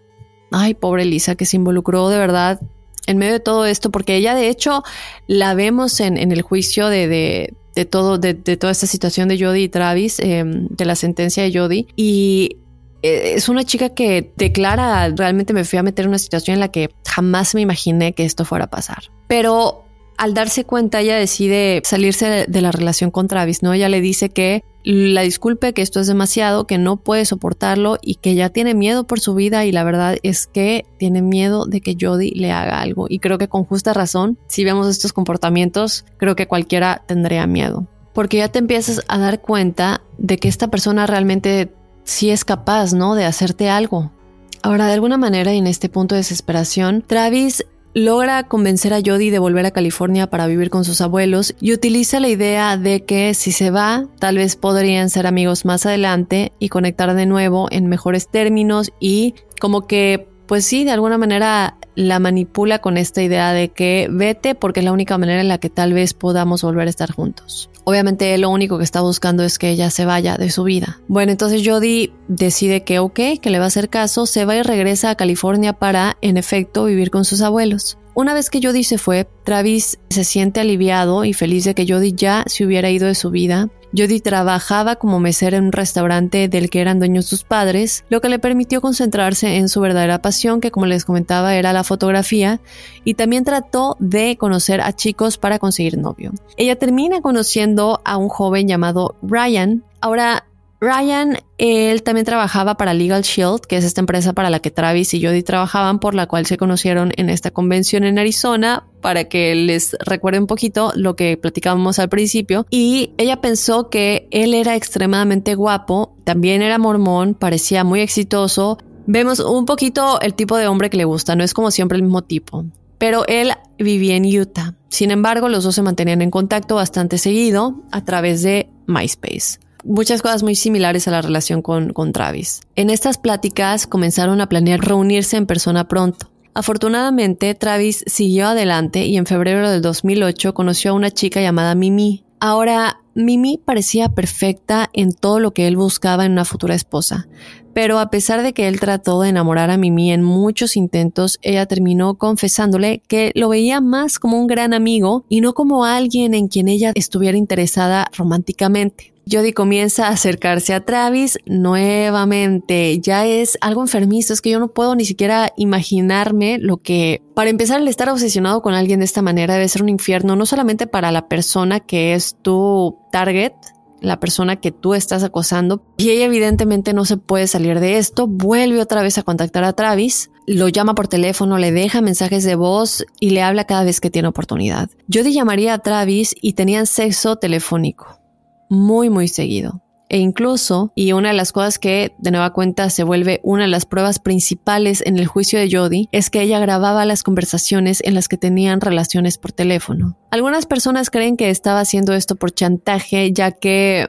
S1: ay, pobre Lisa, que se involucró de verdad en medio de todo esto, porque ella de hecho la vemos en, el juicio de, todo, de, toda esta situación de Jody y Travis, em, de la sentencia de Jody. Y es una chica que declara, realmente me fui a meter en una situación en la que jamás me imaginé que esto fuera a pasar. Pero al darse cuenta, ella decide salirse de, la relación con Travis, ¿no? Ella le dice que la disculpe, que esto es demasiado, que no puede soportarlo y que ya tiene miedo por su vida y la verdad es que tiene miedo de que Jody le haga algo. Y creo que con justa razón, si vemos estos comportamientos, creo que cualquiera tendría miedo. Porque ya te empiezas a dar cuenta de que esta persona realmente si es capaz, ¿no? De hacerte algo. Ahora, de alguna manera, en este punto de desesperación, Travis logra convencer a Jody de volver a California para vivir con sus abuelos y utiliza la idea de que si se va, tal vez podrían ser amigos más adelante y conectar de nuevo en mejores términos y como que, pues sí, de alguna manera la manipula con esta idea de que vete porque es la única manera en la que tal vez podamos volver a estar juntos. Obviamente él lo único que está buscando es que ella se vaya de su vida. Bueno, entonces Jody decide que ok, que le va a hacer caso, se va y regresa a California para, en efecto, vivir con sus abuelos. Una vez que Jody se fue, Travis se siente aliviado y feliz de que Jody ya se hubiera ido de su vida Jody trabajaba como mesera en un restaurante del que eran dueños sus padres, lo que le permitió concentrarse en su verdadera pasión, que como les comentaba era la fotografía, y también trató de conocer a chicos para conseguir novio. Ella termina conociendo a un joven llamado Ryan. Ahora, Ryan, él también trabajaba para Legal Shield, que es esta empresa para la que Travis y Jody trabajaban, por la cual se conocieron en esta convención en Arizona, para que les recuerde un poquito lo que platicábamos al principio. Y ella pensó que él era extremadamente guapo, también era mormón, parecía muy exitoso. Vemos un poquito el tipo de hombre que le gusta, no es como siempre el mismo tipo. Pero él vivía en Utah. Sin embargo, los dos se mantenían en contacto bastante seguido a través de MySpace muchas cosas muy similares a la relación con, con Travis. En estas pláticas comenzaron a planear reunirse en persona pronto. Afortunadamente, Travis siguió adelante y en febrero del 2008 conoció a una chica llamada Mimi. Ahora, Mimi parecía perfecta en todo lo que él buscaba en una futura esposa, pero a pesar de que él trató de enamorar a Mimi en muchos intentos, ella terminó confesándole que lo veía más como un gran amigo y no como alguien en quien ella estuviera interesada románticamente. Jody comienza a acercarse a Travis nuevamente. Ya es algo enfermizo, es que yo no puedo ni siquiera imaginarme lo que... Para empezar, el estar obsesionado con alguien de esta manera debe ser un infierno, no solamente para la persona que es tu target, la persona que tú estás acosando, y ella evidentemente no se puede salir de esto, vuelve otra vez a contactar a Travis, lo llama por teléfono, le deja mensajes de voz y le habla cada vez que tiene oportunidad. Jody llamaría a Travis y tenían sexo telefónico muy muy seguido. E incluso, y una de las cosas que de nueva cuenta se vuelve una de las pruebas principales en el juicio de Jody, es que ella grababa las conversaciones en las que tenían relaciones por teléfono. Algunas personas creen que estaba haciendo esto por chantaje, ya que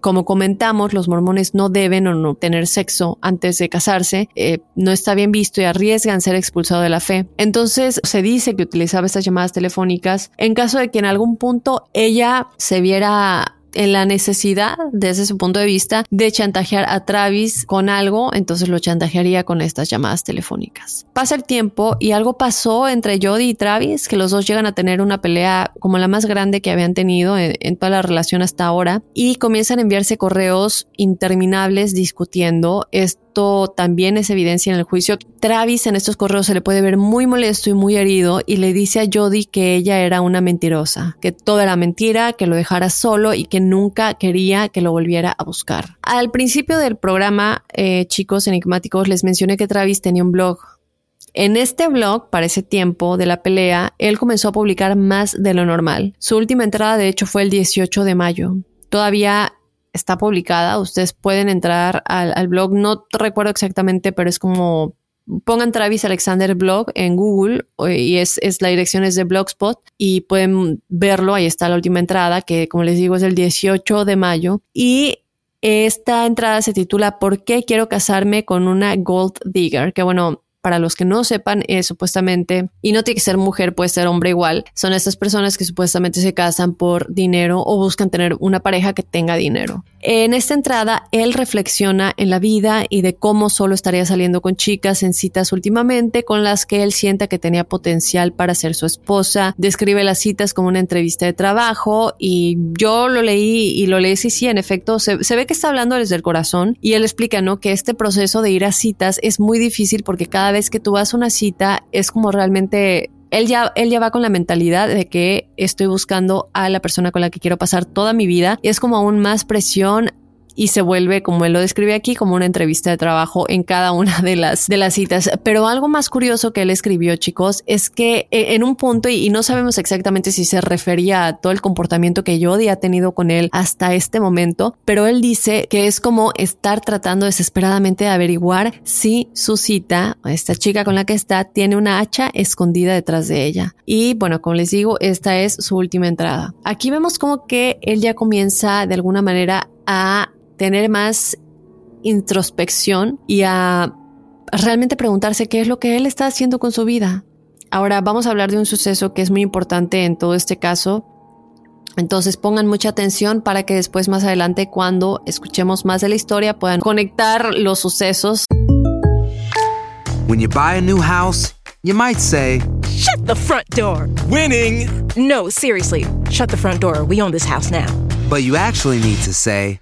S1: como comentamos, los mormones no deben o no tener sexo antes de casarse, eh, no está bien visto y arriesgan ser expulsados de la fe. Entonces se dice que utilizaba estas llamadas telefónicas en caso de que en algún punto ella se viera en la necesidad, desde su punto de vista, de chantajear a Travis con algo, entonces lo chantajearía con estas llamadas telefónicas. Pasa el tiempo y algo pasó entre Jody y Travis, que los dos llegan a tener una pelea como la más grande que habían tenido en, en toda la relación hasta ahora y comienzan a enviarse correos interminables discutiendo. Esto también es evidencia en el juicio. Travis en estos correos se le puede ver muy molesto y muy herido y le dice a Jody que ella era una mentirosa, que todo era mentira, que lo dejara solo y que nunca quería que lo volviera a buscar. Al principio del programa, eh, chicos enigmáticos, les mencioné que Travis tenía un blog. En este blog, para ese tiempo de la pelea, él comenzó a publicar más de lo normal. Su última entrada, de hecho, fue el 18 de mayo. Todavía está publicada. Ustedes pueden entrar al, blog. No recuerdo exactamente, pero es como pongan Travis Alexander blog en Google y es, la dirección es de Blogspot y pueden verlo. Ahí está la última entrada que como les digo es el 18 de mayo y esta entrada se titula ¿Por qué quiero casarme con una gold digger? Que bueno, para los que no sepan, es supuestamente, y no tiene que ser mujer, puede ser hombre igual, son estas personas que supuestamente se casan por dinero o buscan tener una pareja que tenga dinero. En esta entrada, él reflexiona en la vida y de cómo solo estaría saliendo con chicas en citas últimamente con las que él sienta que tenía potencial para ser su esposa. Describe las citas como una entrevista de trabajo y yo lo leí y lo leí, sí, sí, en efecto, se, se ve que está hablando desde el corazón y él explica, ¿no? Que este proceso de ir a citas es muy difícil porque cada vez que tú vas a una cita es como realmente él ya, él ya va con la mentalidad de que estoy buscando a la persona con la que quiero pasar toda mi vida. Y es como aún más presión y se vuelve, como él lo describe aquí, como una entrevista de trabajo en cada una de las, de las citas. Pero algo más curioso que él escribió, chicos, es que eh, en un punto, y, no sabemos exactamente si se refería a todo el comportamiento que Jody ha tenido con él hasta este momento, pero él dice que es como estar tratando desesperadamente de averiguar si su cita, esta chica con la que está, tiene una hacha escondida detrás de ella. Y bueno, como les digo, esta es su última entrada. Aquí vemos como que él ya comienza de alguna manera a tener más introspección y a realmente preguntarse qué es lo que él está haciendo con su vida. Ahora vamos a hablar de un suceso que es muy importante en todo este caso. Entonces pongan mucha atención para que después más adelante cuando escuchemos más de la historia puedan conectar los sucesos.
S6: When you buy a new house, you might say,
S7: Shut the front door.
S8: Winning.
S7: No, seriously. Shut the front door. We own this house now.
S6: But you actually need to say,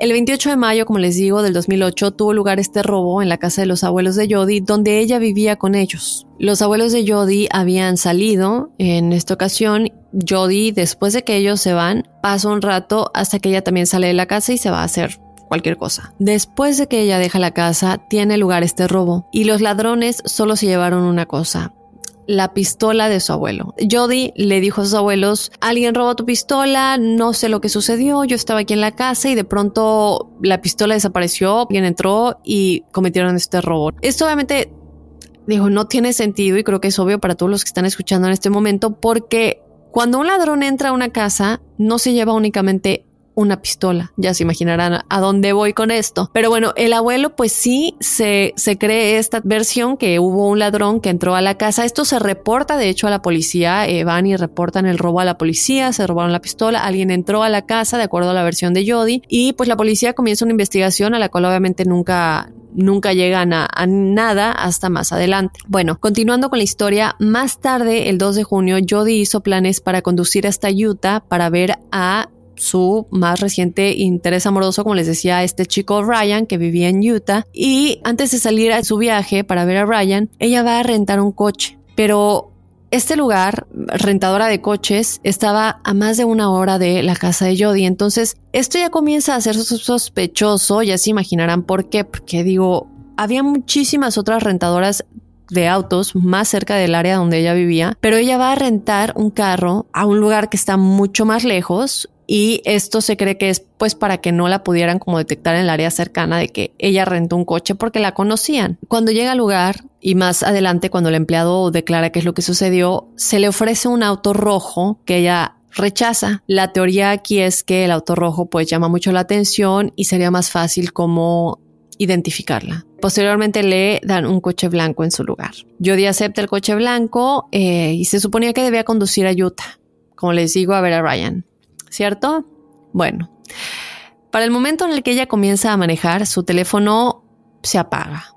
S1: El 28 de mayo, como les digo, del 2008 tuvo lugar este robo en la casa de los abuelos de Jody, donde ella vivía con ellos. Los abuelos de Jody habían salido en esta ocasión. Jody, después de que ellos se van, pasa un rato hasta que ella también sale de la casa y se va a hacer cualquier cosa. Después de que ella deja la casa, tiene lugar este robo y los ladrones solo se llevaron una cosa, la pistola de su abuelo. Jody le dijo a sus abuelos, alguien robó tu pistola, no sé lo que sucedió, yo estaba aquí en la casa y de pronto la pistola desapareció, alguien entró y cometieron este robo. Esto obviamente, dijo, no tiene sentido y creo que es obvio para todos los que están escuchando en este momento porque cuando un ladrón entra a una casa, no se lleva únicamente una pistola. Ya se imaginarán a dónde voy con esto. Pero bueno, el abuelo pues sí se, se cree esta versión que hubo un ladrón que entró a la casa. Esto se reporta de hecho a la policía. Eh, van y reportan el robo a la policía, se robaron la pistola, alguien entró a la casa de acuerdo a la versión de Jody y pues la policía comienza una investigación a la cual obviamente nunca nunca llegan a, a, nada hasta más adelante. Bueno, continuando con la historia, más tarde, el 2 de junio, Jody hizo planes para conducir hasta Utah para ver a su más reciente interés amoroso, como les decía, este chico Ryan que vivía en Utah. Y antes de salir a su viaje para ver a Ryan, ella va a rentar un coche. Pero este lugar, rentadora de coches, estaba a más de una hora de la casa de Jody. Entonces, esto ya comienza a ser sospechoso. Ya se imaginarán por qué. Porque digo, había muchísimas otras rentadoras de autos más cerca del área donde ella vivía, pero ella va a rentar un carro a un lugar que está mucho más lejos y esto se cree que es pues para que no la pudieran como detectar en el área cercana de que ella rentó un coche porque la conocían. Cuando llega al lugar y más adelante cuando el empleado declara qué es lo que sucedió, se le ofrece un auto rojo que ella rechaza. La teoría aquí es que el auto rojo pues llama mucho la atención y sería más fácil como identificarla. Posteriormente le dan un coche blanco en su lugar. Jody acepta el coche blanco eh, y se suponía que debía conducir a Utah, como les digo, a ver a Ryan. ¿Cierto? Bueno, para el momento en el que ella comienza a manejar, su teléfono se apaga.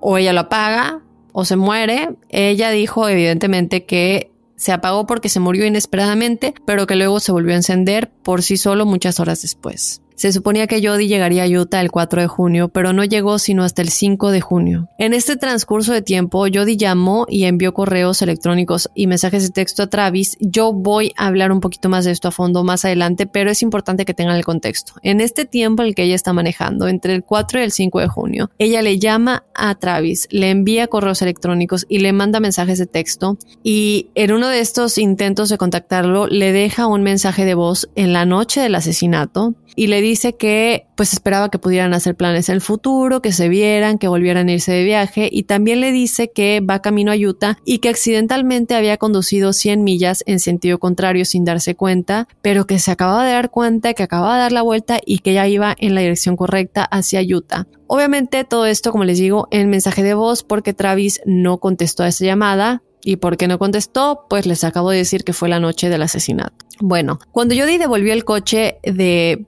S1: O ella lo apaga o se muere. Ella dijo evidentemente que se apagó porque se murió inesperadamente, pero que luego se volvió a encender por sí solo muchas horas después. Se suponía que Jody llegaría a Utah el 4 de junio, pero no llegó sino hasta el 5 de junio. En este transcurso de tiempo, Jody llamó y envió correos electrónicos y mensajes de texto a Travis. Yo voy a hablar un poquito más de esto a fondo más adelante, pero es importante que tengan el contexto. En este tiempo el que ella está manejando, entre el 4 y el 5 de junio, ella le llama a Travis, le envía correos electrónicos y le manda mensajes de texto y en uno de estos intentos de contactarlo le deja un mensaje de voz en la noche del asesinato y le dice que pues esperaba que pudieran hacer planes en el futuro, que se vieran, que volvieran a irse de viaje y también le dice que va camino a Utah y que accidentalmente había conducido 100 millas en sentido contrario sin darse cuenta, pero que se acababa de dar cuenta, que acababa de dar la vuelta y que ya iba en la dirección correcta hacia Utah. Obviamente todo esto, como les digo, en mensaje de voz porque Travis no contestó a esa llamada, ¿Y por qué no contestó? Pues les acabo de decir que fue la noche del asesinato. Bueno, cuando Jody devolvió el coche de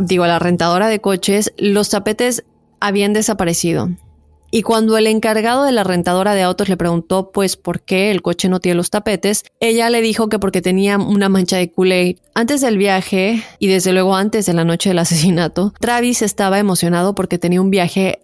S1: digo, a la rentadora de coches, los tapetes habían desaparecido. Y cuando el encargado de la rentadora de autos le preguntó pues por qué el coche no tiene los tapetes, ella le dijo que porque tenía una mancha de Kool-Aid. Antes del viaje y desde luego antes de la noche del asesinato, Travis estaba emocionado porque tenía un viaje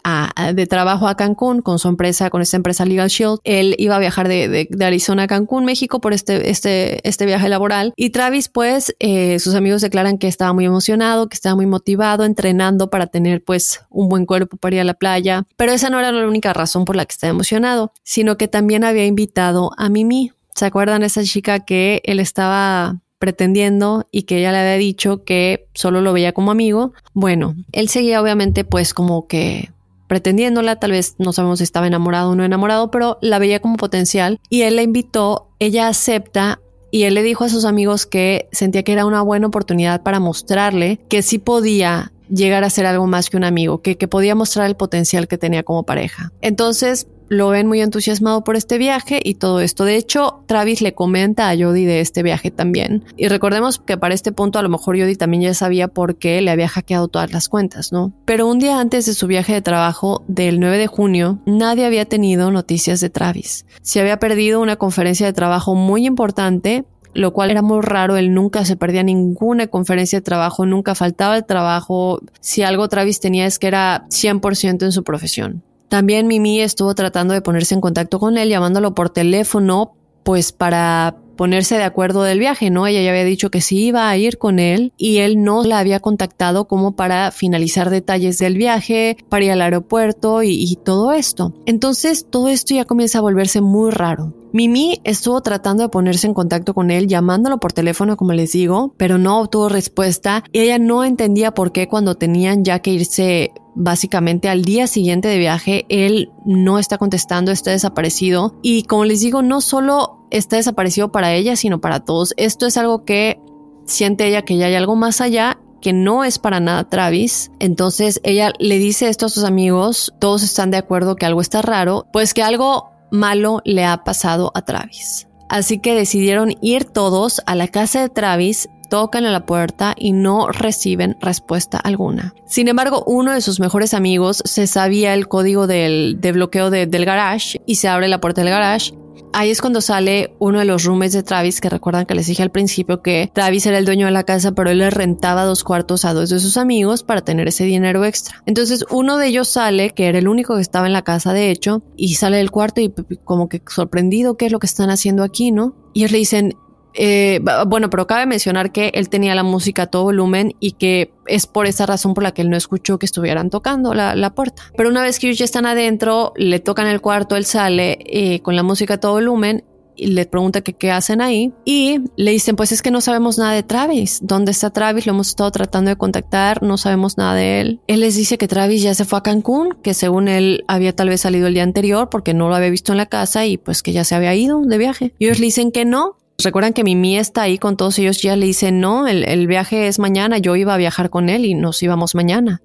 S1: de trabajo a Cancún con su empresa, con esta empresa Legal Shield. Él iba a viajar de, Arizona a Cancún, México por este, este, este viaje laboral. Y Travis pues eh, sus amigos declaran que estaba muy emocionado, que estaba muy motivado, entrenando para tener pues un buen cuerpo para ir a la playa. Pero esa no era la única razón por la que estaba emocionado, sino que también había invitado a Mimi. ¿Se acuerdan esa chica que él estaba pretendiendo y que ella le había dicho que solo lo veía como amigo? Bueno, él seguía obviamente pues como que pretendiéndola, tal vez no sabemos si estaba enamorado o no enamorado, pero la veía como potencial y él la invitó, ella acepta y él le dijo a sus amigos que sentía que era una buena oportunidad para mostrarle que sí podía llegar a ser algo más que un amigo, que, que podía mostrar el potencial que tenía como pareja. Entonces, lo ven muy entusiasmado por este viaje y todo esto. De hecho, Travis le comenta a Jody de este viaje también. Y recordemos que para este punto a lo mejor Jody también ya sabía por qué le había hackeado todas las cuentas, ¿no? Pero un día antes de su viaje de trabajo del 9 de junio, nadie había tenido noticias de Travis. Se había perdido una conferencia de trabajo muy importante lo cual era muy raro. Él nunca se perdía ninguna conferencia de trabajo, nunca faltaba el trabajo. Si algo Travis tenía es que era 100% en su profesión. También Mimi estuvo tratando de ponerse en contacto con él, llamándolo por teléfono, pues para ponerse de acuerdo del viaje, ¿no? Ella ya había dicho que sí iba a ir con él y él no la había contactado como para finalizar detalles del viaje, para ir al aeropuerto y, y todo esto. Entonces todo esto ya comienza a volverse muy raro. Mimi estuvo tratando de ponerse en contacto con él, llamándolo por teléfono, como les digo, pero no obtuvo respuesta y ella no entendía por qué cuando tenían ya que irse básicamente al día siguiente de viaje, él no está contestando, está desaparecido. Y como les digo, no solo está desaparecido para ella, sino para todos. Esto es algo que siente ella que ya hay algo más allá que no es para nada Travis. Entonces ella le dice esto a sus amigos, todos están de acuerdo que algo está raro, pues que algo malo le ha pasado a Travis. Así que decidieron ir todos a la casa de Travis, tocan a la puerta y no reciben respuesta alguna. Sin embargo, uno de sus mejores amigos se sabía el código del, de bloqueo del garage y se abre la puerta del garage ahí es cuando sale uno de los roommates de Travis, que recuerdan que les dije al principio que Travis era el dueño de la casa, pero él le rentaba dos cuartos a dos de sus amigos para tener ese dinero extra. Entonces uno de ellos sale, que era el único que estaba en la casa de hecho, y sale del cuarto y como que sorprendido, ¿qué es lo que están haciendo aquí, no? Y ellos le dicen, eh, bueno, pero cabe mencionar que él tenía la música a todo volumen y que es por esa razón por la que él no escuchó que estuvieran tocando la, puerta. Pero una vez que ellos ya están adentro, le tocan el cuarto, él sale eh, con la música a todo volumen y le pregunta que qué hacen ahí y le dicen pues es que no sabemos nada de Travis. ¿Dónde está Travis? Lo hemos estado tratando de contactar, no sabemos nada de él. Él les dice que Travis ya se fue a Cancún, que según él había tal vez salido el día anterior porque no lo había visto en la casa y pues que ya se había ido de viaje. Y ellos le dicen que no, Recuerdan que Mimi está ahí con todos ellos, ya le dicen, no, el, viaje es mañana, yo iba a viajar con él y nos íbamos mañana.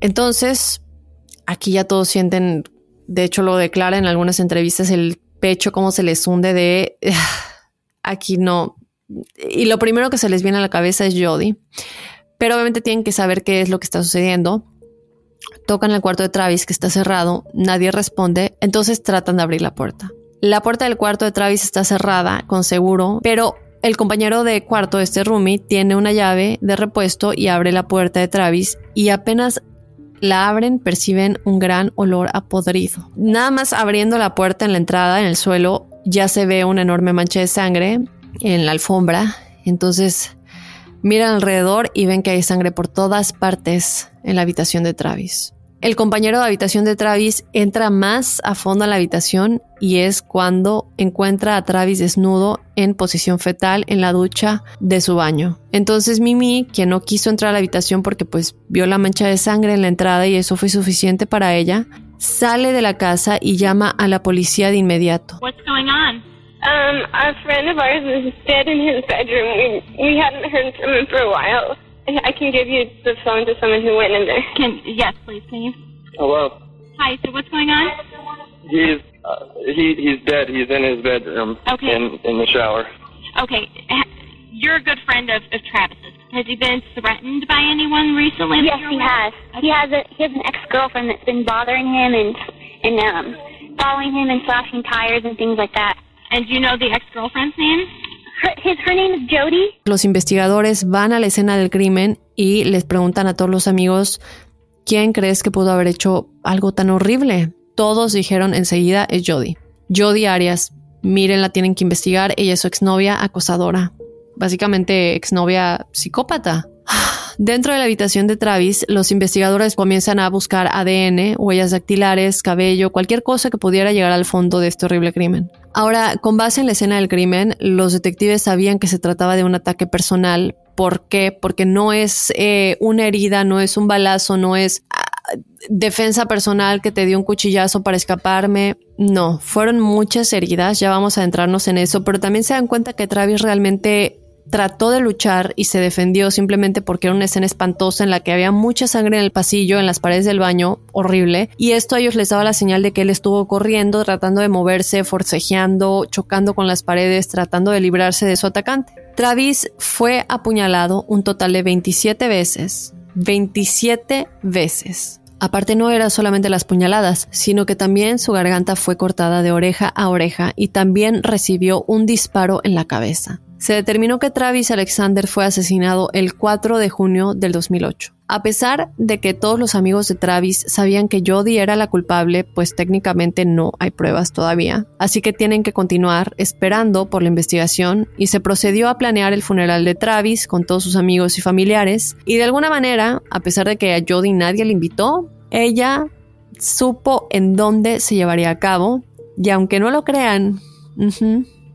S1: Entonces, aquí ya todos sienten, de hecho lo declara en algunas entrevistas, el pecho como se les hunde de, [sighs] aquí no. Y lo primero que se les viene a la cabeza es Jody. Pero obviamente tienen que saber qué es lo que está sucediendo. Tocan el cuarto de Travis que está cerrado, nadie responde, entonces tratan de abrir la puerta. La puerta del cuarto de Travis está cerrada con seguro, pero El compañero de cuarto, este roomie, tiene una llave de repuesto y abre la puerta de Travis y apenas la abren perciben un gran olor a podrido. Nada más abriendo la puerta en la entrada, en el suelo, ya se ve una enorme mancha de sangre en la alfombra. Entonces miran alrededor y ven que hay sangre por todas partes en la habitación de Travis. El compañero de habitación de Travis entra más a fondo a la habitación y es cuando encuentra a Travis desnudo en posición fetal en la ducha de su baño. Entonces Mimi, quien no quiso entrar a la habitación porque pues vio la mancha de sangre en la entrada y eso fue suficiente para ella, sale de la casa y llama a la policía de inmediato.
S3: What's going on?
S2: Um, a friend of ours is dead in his bedroom. We hadn't heard from him for a while. I can give you the phone to someone who went in there.
S3: Can yes, please. Can you?
S4: Hello.
S3: Hi. So what's going on?
S4: He's uh, he he's dead. He's in his bedroom.
S3: Okay.
S4: In in the shower.
S3: Okay. You're a good friend of, of Travis's. Has he been threatened by anyone recently?
S5: Yes, he
S3: aware
S5: has. He has a he has an ex girlfriend that's been bothering him and and um following him and slashing tires and things like that.
S3: And do you know the ex girlfriend's name?
S1: Los investigadores van a la escena del crimen y les preguntan a todos los amigos quién crees que pudo haber hecho algo tan horrible. Todos dijeron enseguida es Jody. Jody Arias. Miren, la tienen que investigar. Ella es su exnovia acosadora. Básicamente exnovia psicópata. Dentro de la habitación de Travis, los investigadores comienzan a buscar ADN, huellas dactilares, cabello, cualquier cosa que pudiera llegar al fondo de este horrible crimen. Ahora, con base en la escena del crimen, los detectives sabían que se trataba de un ataque personal. ¿Por qué? Porque no es eh, una herida, no es un balazo, no es ah, defensa personal que te dio un cuchillazo para escaparme. No, fueron muchas heridas, ya vamos a adentrarnos en eso, pero también se dan cuenta que Travis realmente trató de luchar y se defendió simplemente porque era una escena espantosa en la que había mucha sangre en el pasillo, en las paredes del baño, horrible, y esto a ellos les daba la señal de que él estuvo corriendo, tratando de moverse, forcejeando, chocando con las paredes, tratando de librarse de su atacante. Travis fue apuñalado un total de 27 veces, 27 veces. Aparte no era solamente las puñaladas, sino que también su garganta fue cortada de oreja a oreja y también recibió un disparo en la cabeza. Se determinó que Travis Alexander fue asesinado el 4 de junio del 2008. A pesar de que todos los amigos de Travis sabían que Jody era la culpable, pues técnicamente no hay pruebas todavía. Así que tienen que continuar esperando por la investigación y se procedió a planear el funeral de Travis con todos sus amigos y familiares. Y de alguna manera, a pesar de que a Jody nadie le invitó, ella supo en dónde se llevaría a cabo. Y aunque no lo crean,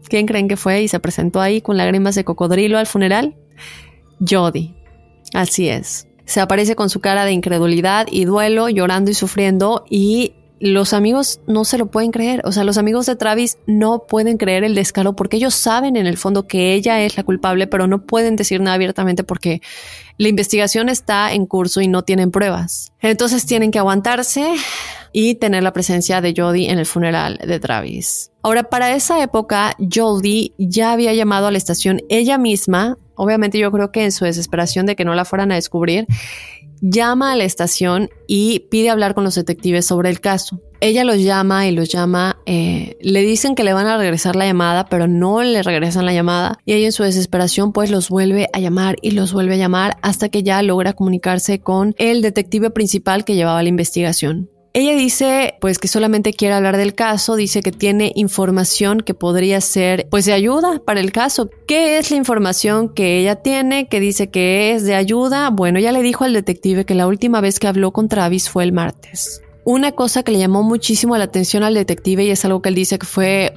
S1: ¿quién creen que fue y se presentó ahí con lágrimas de cocodrilo al funeral? Jody. Así es. Se aparece con su cara de incredulidad y duelo, llorando y sufriendo y los amigos no se lo pueden creer. O sea, los amigos de Travis no pueden creer el descaro porque ellos saben en el fondo que ella es la culpable, pero no pueden decir nada abiertamente porque la investigación está en curso y no tienen pruebas. Entonces tienen que aguantarse y tener la presencia de Jody en el funeral de Travis. Ahora, para esa época, Jody ya había llamado a la estación ella misma. Obviamente yo creo que en su desesperación de que no la fueran a descubrir, llama a la estación y pide hablar con los detectives sobre el caso. Ella los llama y los llama, eh, le dicen que le van a regresar la llamada, pero no le regresan la llamada y ella en su desesperación pues los vuelve a llamar y los vuelve a llamar hasta que ya logra comunicarse con el detective principal que llevaba la investigación. Ella dice pues que solamente quiere hablar del caso, dice que tiene información que podría ser pues de ayuda para el caso. ¿Qué es la información que ella tiene que dice que es de ayuda? Bueno, ella le dijo al detective que la última vez que habló con Travis fue el martes. Una cosa que le llamó muchísimo la atención al detective y es algo que él dice que fue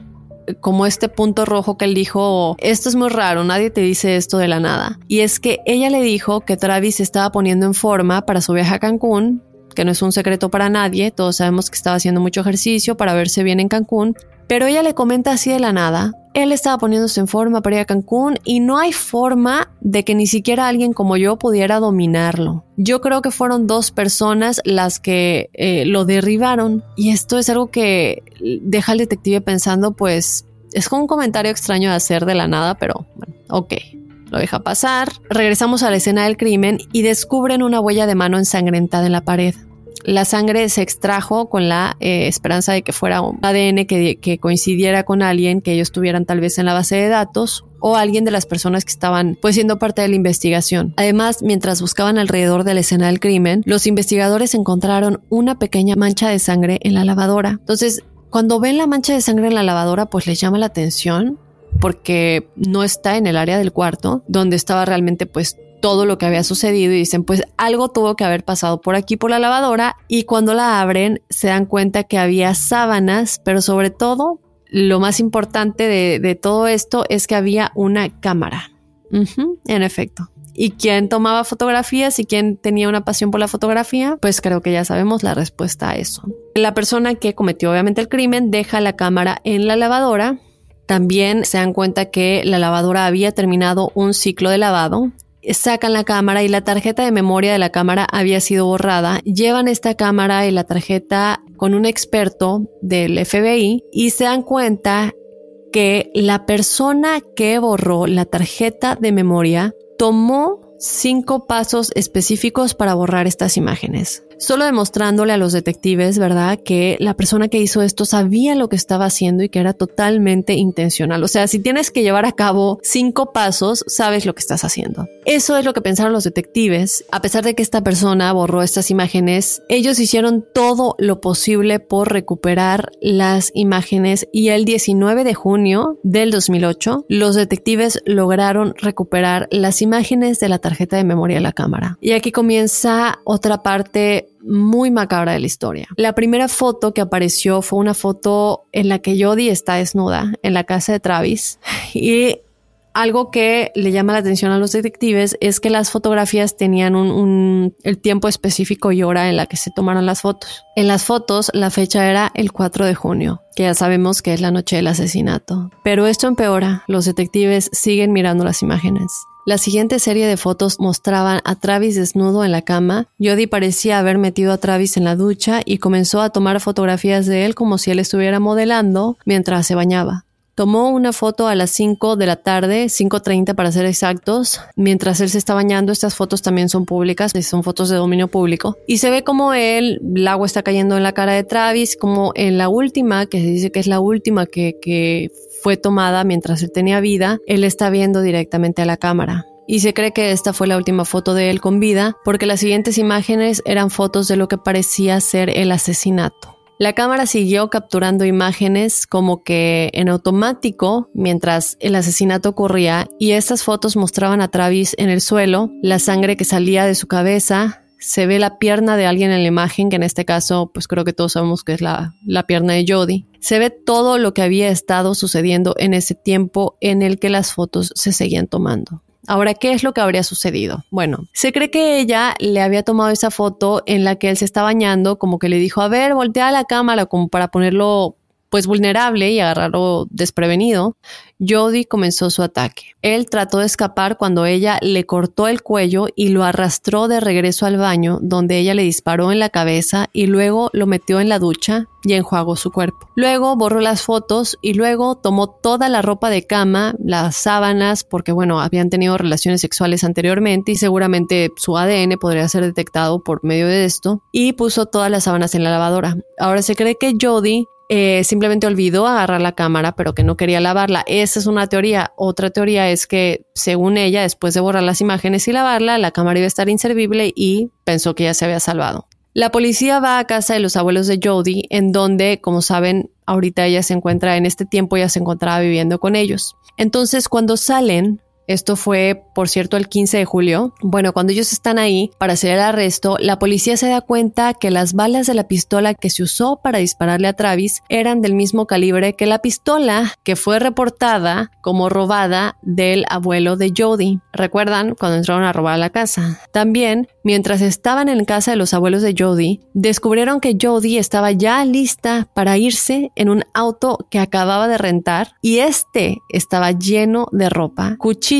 S1: como este punto rojo que él dijo, esto es muy raro, nadie te dice esto de la nada. Y es que ella le dijo que Travis estaba poniendo en forma para su viaje a Cancún, que no es un secreto para nadie, todos sabemos que estaba haciendo mucho ejercicio para verse bien en Cancún, pero ella le comenta así de la nada, él estaba poniéndose en forma para ir a Cancún y no hay forma de que ni siquiera alguien como yo pudiera dominarlo. Yo creo que fueron dos personas las que eh, lo derribaron y esto es algo que deja al detective pensando pues es como un comentario extraño de hacer de la nada, pero bueno, ok. Lo deja pasar. Regresamos a la escena del crimen y descubren una huella de mano ensangrentada en la pared. La sangre se extrajo con la eh, esperanza de que fuera un ADN que, coincidiera con alguien que ellos tuvieran tal vez en la base de datos o alguien de las personas que estaban pues siendo parte de la investigación. Además, mientras buscaban alrededor de la escena del crimen, los investigadores encontraron una pequeña mancha de sangre en la lavadora. Entonces, cuando ven la mancha de sangre en la lavadora, pues les llama la atención porque no está en el área del cuarto donde estaba realmente pues todo lo que había sucedido y dicen pues algo tuvo que haber pasado por aquí por la lavadora y cuando la abren se dan cuenta que había sábanas pero sobre todo lo más importante de, todo esto es que había una cámara. en efecto. ¿Y quién tomaba fotografías y quién tenía una pasión por la fotografía? Pues creo que ya sabemos la respuesta a eso. La persona que cometió obviamente el crimen deja la cámara en la lavadora. También se dan cuenta que la lavadora había terminado un ciclo de lavado sacan la cámara y la tarjeta de memoria de la cámara había sido borrada. Llevan esta cámara y la tarjeta con un experto del FBI y se dan cuenta que la persona que borró la tarjeta de memoria tomó cinco pasos específicos para borrar estas imágenes solo demostrándole a los detectives, ¿verdad?, que la persona que hizo esto sabía lo que estaba haciendo y que era totalmente intencional. O sea, si tienes que llevar a cabo cinco pasos, sabes lo que estás haciendo. Eso es lo que pensaron los detectives. A pesar de que esta persona borró estas imágenes, ellos hicieron todo lo posible por recuperar las imágenes y el 19 de junio del 2008, los detectives lograron recuperar las imágenes de la tarjeta de memoria de la cámara. Y aquí comienza otra parte muy macabra de la historia. La primera foto que apareció fue una foto en la que Jodie está desnuda en la casa de Travis [laughs] y algo que le llama la atención a los detectives es que las fotografías tenían un, el tiempo específico y hora en la que se tomaron las fotos. En las fotos la fecha era el 4 de junio, que ya sabemos que es la noche del asesinato. Pero esto empeora, los detectives siguen mirando las imágenes. La siguiente serie de fotos mostraban a Travis desnudo en la cama. Jody parecía haber metido a Travis en la ducha y comenzó a tomar fotografías de él como si él estuviera modelando mientras se bañaba. Tomó una foto a las 5 de la tarde, 5.30 para ser exactos, mientras él se está bañando. Estas fotos también son públicas, son fotos de dominio público. Y se ve como él, el agua está cayendo en la cara de Travis, como en la última, que se dice que es la última que, que fue tomada mientras él tenía vida, él está viendo directamente a la cámara. Y se cree que esta fue la última foto de él con vida, porque las siguientes imágenes eran fotos de lo que parecía ser el asesinato. La cámara siguió capturando imágenes como que en automático mientras el asesinato ocurría y estas fotos mostraban a Travis en el suelo, la sangre que salía de su cabeza, se ve la pierna de alguien en la imagen, que en este caso, pues creo que todos sabemos que es la, la pierna de Jody. Se ve todo lo que había estado sucediendo en ese tiempo en el que las fotos se seguían tomando. Ahora, ¿qué es lo que habría sucedido? Bueno, se cree que ella le había tomado esa foto en la que él se está bañando, como que le dijo, a ver, voltea la cámara, como para ponerlo pues vulnerable y agarrarlo desprevenido, Jody comenzó su ataque. Él trató de escapar cuando ella le cortó el cuello y lo arrastró de regreso al baño, donde ella le disparó en la cabeza y luego lo metió en la ducha y enjuagó su cuerpo. Luego borró las fotos y luego tomó toda la ropa de cama, las sábanas, porque bueno, habían tenido relaciones sexuales anteriormente y seguramente su ADN podría ser detectado por medio de esto, y puso todas las sábanas en la lavadora. Ahora se cree que Jody eh, simplemente olvidó agarrar la cámara, pero que no quería lavarla. Esa es una teoría. Otra teoría es que, según ella, después de borrar las imágenes y lavarla, la cámara iba a estar inservible y pensó que ya se había salvado. La policía va a casa de los abuelos de Jody, en donde, como saben, ahorita ella se encuentra en este tiempo, ya se encontraba viviendo con ellos. Entonces, cuando salen, esto fue, por cierto, el 15 de julio. Bueno, cuando ellos están ahí para hacer el arresto, la policía se da cuenta que las balas de la pistola que se usó para dispararle a Travis eran del mismo calibre que la pistola que fue reportada como robada del abuelo de Jody. ¿Recuerdan cuando entraron a robar la casa? También, mientras estaban en casa de los abuelos de Jody, descubrieron que Jody estaba ya lista para irse en un auto que acababa de rentar y este estaba lleno de ropa, cuchillos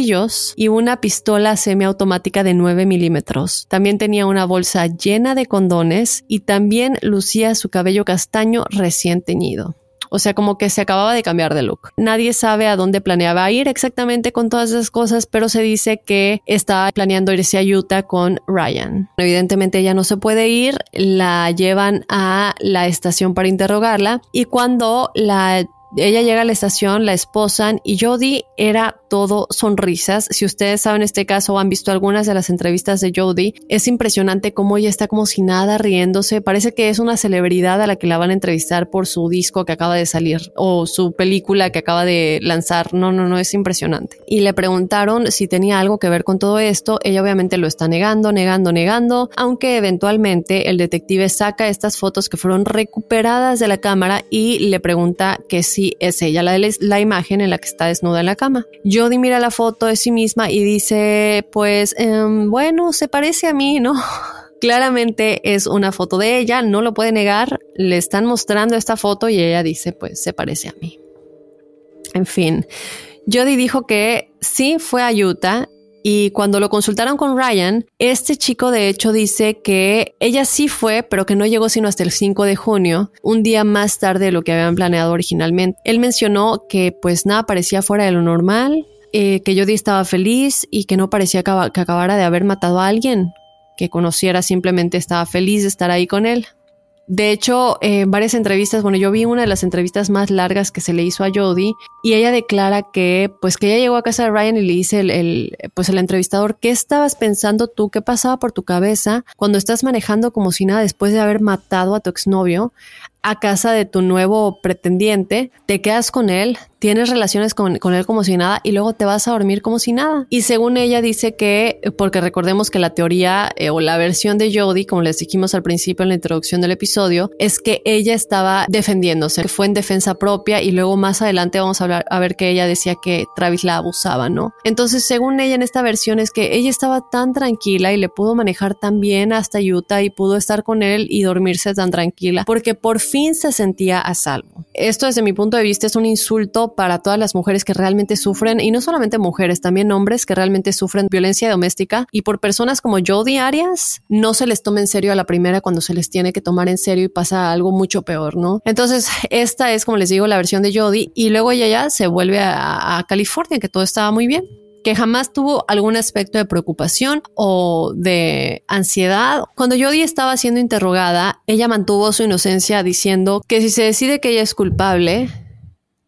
S1: y una pistola semiautomática de 9 milímetros. También tenía una bolsa llena de condones y también lucía su cabello castaño recién teñido. O sea, como que se acababa de cambiar de look. Nadie sabe a dónde planeaba ir exactamente con todas esas cosas, pero se dice que estaba planeando irse a Utah con Ryan. Evidentemente ella no se puede ir, la llevan a la estación para interrogarla y cuando la ella llega a la estación, la esposan y Jodie era todo sonrisas. Si ustedes saben este caso o han visto algunas de las entrevistas de Jodie, es impresionante cómo ella está como si nada riéndose. Parece que es una celebridad a la que la van a entrevistar por su disco que acaba de salir o su película que acaba de lanzar. No, no, no, es impresionante. Y le preguntaron si tenía algo que ver con todo esto. Ella obviamente lo está negando, negando, negando, aunque eventualmente el detective saca estas fotos que fueron recuperadas de la cámara y le pregunta que es ella la, la imagen en la que está desnuda en la cama. Jodie mira la foto de sí misma y dice, pues, em, bueno, se parece a mí, ¿no? [laughs] Claramente es una foto de ella, no lo puede negar, le están mostrando esta foto y ella dice, pues se parece a mí. En fin, Jodie dijo que sí fue a Utah y cuando lo consultaron con Ryan, este chico de hecho dice que ella sí fue, pero que no llegó sino hasta el 5 de junio, un día más tarde de lo que habían planeado originalmente. Él mencionó que pues nada parecía fuera de lo normal, eh, que Jodie estaba feliz y que no parecía que acabara de haber matado a alguien que conociera, simplemente estaba feliz de estar ahí con él. De hecho, en varias entrevistas, bueno, yo vi una de las entrevistas más largas que se le hizo a Jodie y ella declara que, pues, que ella llegó a casa de Ryan y le dice el, pues, el entrevistador, ¿qué estabas pensando tú? ¿Qué pasaba por tu cabeza cuando estás manejando como si nada después de haber matado a tu exnovio? a casa de tu nuevo pretendiente, te quedas con él, tienes relaciones con, él como si nada y luego te vas a dormir como si nada. Y según ella dice que, porque recordemos que la teoría eh, o la versión de Jodie, como les dijimos al principio en la introducción del episodio, es que ella estaba defendiéndose, fue en defensa propia y luego más adelante vamos a hablar a ver que ella decía que Travis la abusaba, ¿no? Entonces, según ella en esta versión es que ella estaba tan tranquila y le pudo manejar tan bien hasta Utah y pudo estar con él y dormirse tan tranquila porque por fin se sentía a salvo. Esto desde mi punto de vista es un insulto para todas las mujeres que realmente sufren, y no solamente mujeres, también hombres que realmente sufren violencia doméstica y por personas como Jodie Arias, no se les toma en serio a la primera cuando se les tiene que tomar en serio y pasa algo mucho peor, ¿no? Entonces, [laughs] esta es, como les digo, la versión de Jodie y luego ella ya se vuelve a, a California, que todo estaba muy bien que jamás tuvo algún aspecto de preocupación o de ansiedad. Cuando Jodie estaba siendo interrogada, ella mantuvo su inocencia diciendo que si se decide que ella es culpable,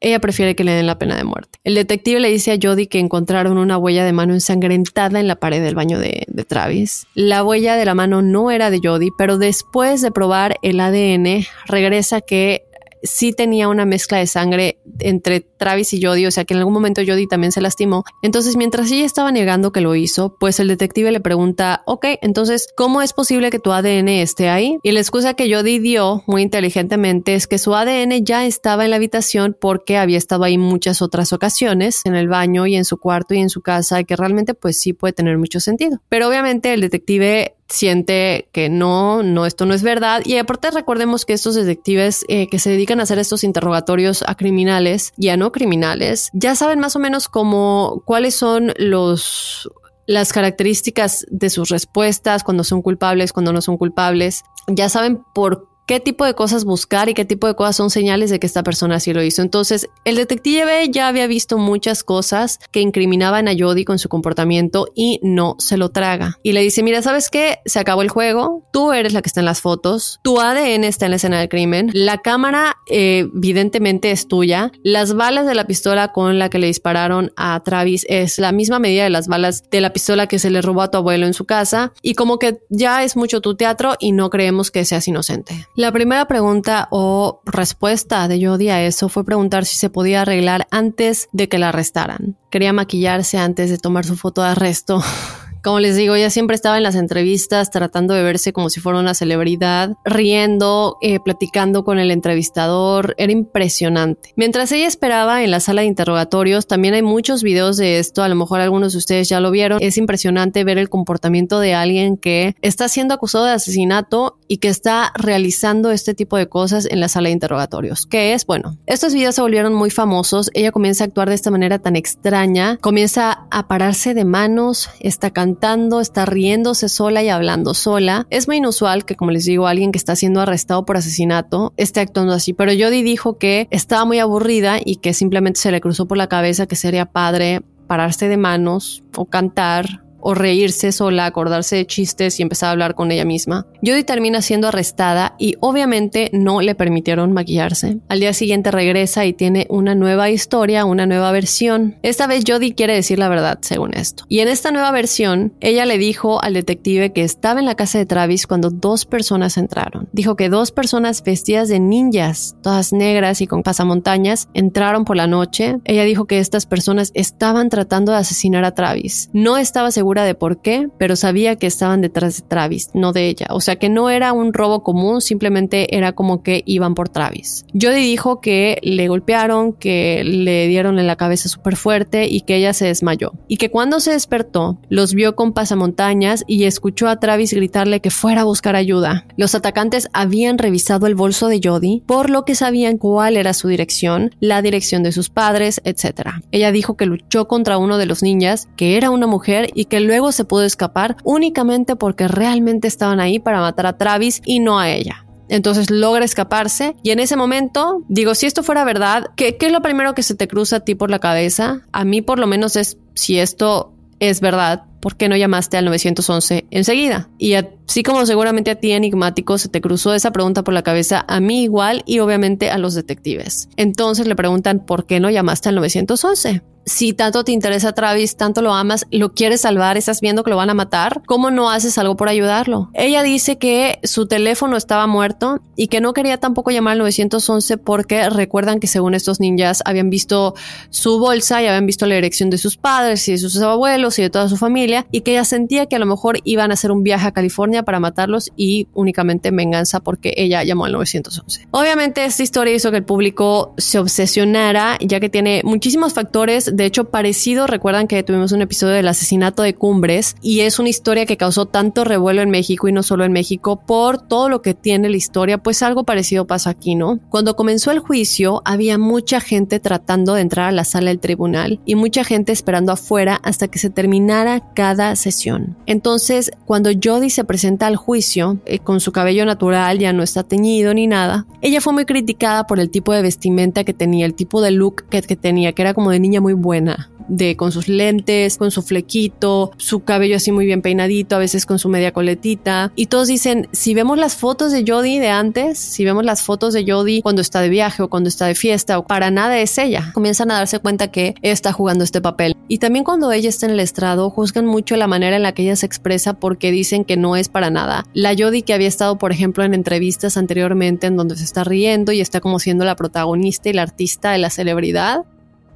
S1: ella prefiere que le den la pena de muerte. El detective le dice a Jodie que encontraron una huella de mano ensangrentada en la pared del baño de, de Travis. La huella de la mano no era de Jodie, pero después de probar el ADN, regresa que sí tenía una mezcla de sangre entre Travis y Jodie, o sea que en algún momento Jodie también se lastimó. Entonces, mientras ella estaba negando que lo hizo, pues el detective le pregunta, ok, entonces, ¿cómo es posible que tu ADN esté ahí? Y la excusa que Jodie dio muy inteligentemente es que su ADN ya estaba en la habitación porque había estado ahí muchas otras ocasiones, en el baño y en su cuarto y en su casa, y que realmente pues sí puede tener mucho sentido. Pero obviamente el detective siente que no, no, esto no es verdad. Y aparte recordemos que estos detectives eh, que se dedican a hacer estos interrogatorios a criminales y a no criminales, ya saben más o menos cómo, cuáles son los las características de sus respuestas, cuando son culpables, cuando no son culpables. Ya saben por qué tipo de cosas buscar y qué tipo de cosas son señales de que esta persona sí lo hizo. Entonces, el detective ya había visto muchas cosas que incriminaban a Jody con su comportamiento y no se lo traga. Y le dice, mira, ¿sabes qué? Se acabó el juego, tú eres la que está en las fotos, tu ADN está en la escena del crimen, la cámara eh, evidentemente es tuya, las balas de la pistola con la que le dispararon a Travis es la misma medida de las balas de la pistola que se le robó a tu abuelo en su casa y como que ya es mucho tu teatro y no creemos que seas inocente. La primera pregunta o respuesta de Jodie a eso fue preguntar si se podía arreglar antes de que la arrestaran. Quería maquillarse antes de tomar su foto de arresto. [laughs] Como les digo, ella siempre estaba en las entrevistas tratando de verse como si fuera una celebridad, riendo, eh, platicando con el entrevistador, era impresionante. Mientras ella esperaba en la sala de interrogatorios, también hay muchos videos de esto, a lo mejor algunos de ustedes ya lo vieron, es impresionante ver el comportamiento de alguien que está siendo acusado de asesinato y que está realizando este tipo de cosas en la sala de interrogatorios. ¿Qué es? Bueno, estos videos se volvieron muy famosos, ella comienza a actuar de esta manera tan extraña, comienza a pararse de manos, está cantando cantando, está riéndose sola y hablando sola. Es muy inusual que, como les digo, alguien que está siendo arrestado por asesinato esté actuando así, pero Jody dijo que estaba muy aburrida y que simplemente se le cruzó por la cabeza que sería padre pararse de manos o cantar o reírse sola, acordarse de chistes y empezar a hablar con ella misma. Jodie termina siendo arrestada y obviamente no le permitieron maquillarse. Al día siguiente regresa y tiene una nueva historia, una nueva versión. Esta vez Jodie quiere decir la verdad, según esto. Y en esta nueva versión, ella le dijo al detective que estaba en la casa de Travis cuando dos personas entraron. Dijo que dos personas vestidas de ninjas, todas negras y con pasamontañas, entraron por la noche. Ella dijo que estas personas estaban tratando de asesinar a Travis. No estaba segura de por qué, pero sabía que estaban detrás de Travis, no de ella. O sea que no era un robo común, simplemente era como que iban por Travis. Jody dijo que le golpearon, que le dieron en la cabeza súper fuerte y que ella se desmayó. Y que cuando se despertó, los vio con pasamontañas y escuchó a Travis gritarle que fuera a buscar ayuda. Los atacantes habían revisado el bolso de Jody, por lo que sabían cuál era su dirección, la dirección de sus padres, etc. Ella dijo que luchó contra uno de los niñas, que era una mujer y que luego se pudo escapar únicamente porque realmente estaban ahí para matar a Travis y no a ella. Entonces logra escaparse y en ese momento digo, si esto fuera verdad, ¿qué, ¿qué, es lo primero que se te cruza a ti por la cabeza? A mí por lo menos es si esto es verdad, ¿por qué no llamaste al 911 enseguida? Y así como seguramente a ti enigmático se te cruzó esa pregunta por la cabeza, a mí igual y obviamente a los detectives. Entonces le preguntan, ¿por qué no llamaste al 911? si tanto te interesa Travis, tanto lo amas, lo quieres salvar, estás viendo que lo van a matar, ¿cómo no haces algo por ayudarlo? Ella dice que su teléfono estaba muerto y que no quería tampoco llamar al 911 porque recuerdan que según estos ninjas habían visto su bolsa y habían visto la dirección de sus padres y de sus abuelos y de toda su familia y que ella sentía que a lo mejor iban a hacer un viaje a California para matarlos y únicamente venganza porque ella llamó al 911. Obviamente esta historia hizo que el público se obsesionara ya que tiene muchísimos factores de hecho parecido. Recuerdan que tuvimos un episodio del asesinato de Cumbres y es una historia que causó tanto revuelo en México y no solo en México por todo lo que tiene la historia, pues algo parecido pasa aquí, ¿no? Cuando comenzó el juicio había mucha gente tratando de entrar a la sala del tribunal y mucha gente esperando afuera hasta que se terminara cada sesión. Entonces, cuando Jody se presenta al juicio eh, con su cabello natural, ya no está teñido ni nada, ella fue muy criticada por el tipo de vestimenta que tenía, el tipo de look que, que tenía, que era como de niña muy buena de con sus lentes, con su flequito, su cabello así muy bien peinadito, a veces con su media coletita. Y todos dicen, si vemos las fotos de Jodie de antes, si vemos las fotos de Jodie cuando está de viaje o cuando está de fiesta, o para nada es ella. Comienzan a darse cuenta que está jugando este papel. Y también cuando ella está en el estrado, juzgan mucho la manera en la que ella se expresa porque dicen que no es para nada. La Jodie que había estado, por ejemplo, en entrevistas anteriormente en donde se está riendo y está como siendo la protagonista y la artista de la celebridad,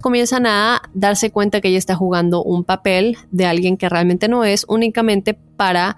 S1: comienzan a darse cuenta que ella está jugando un papel de alguien que realmente no es, únicamente para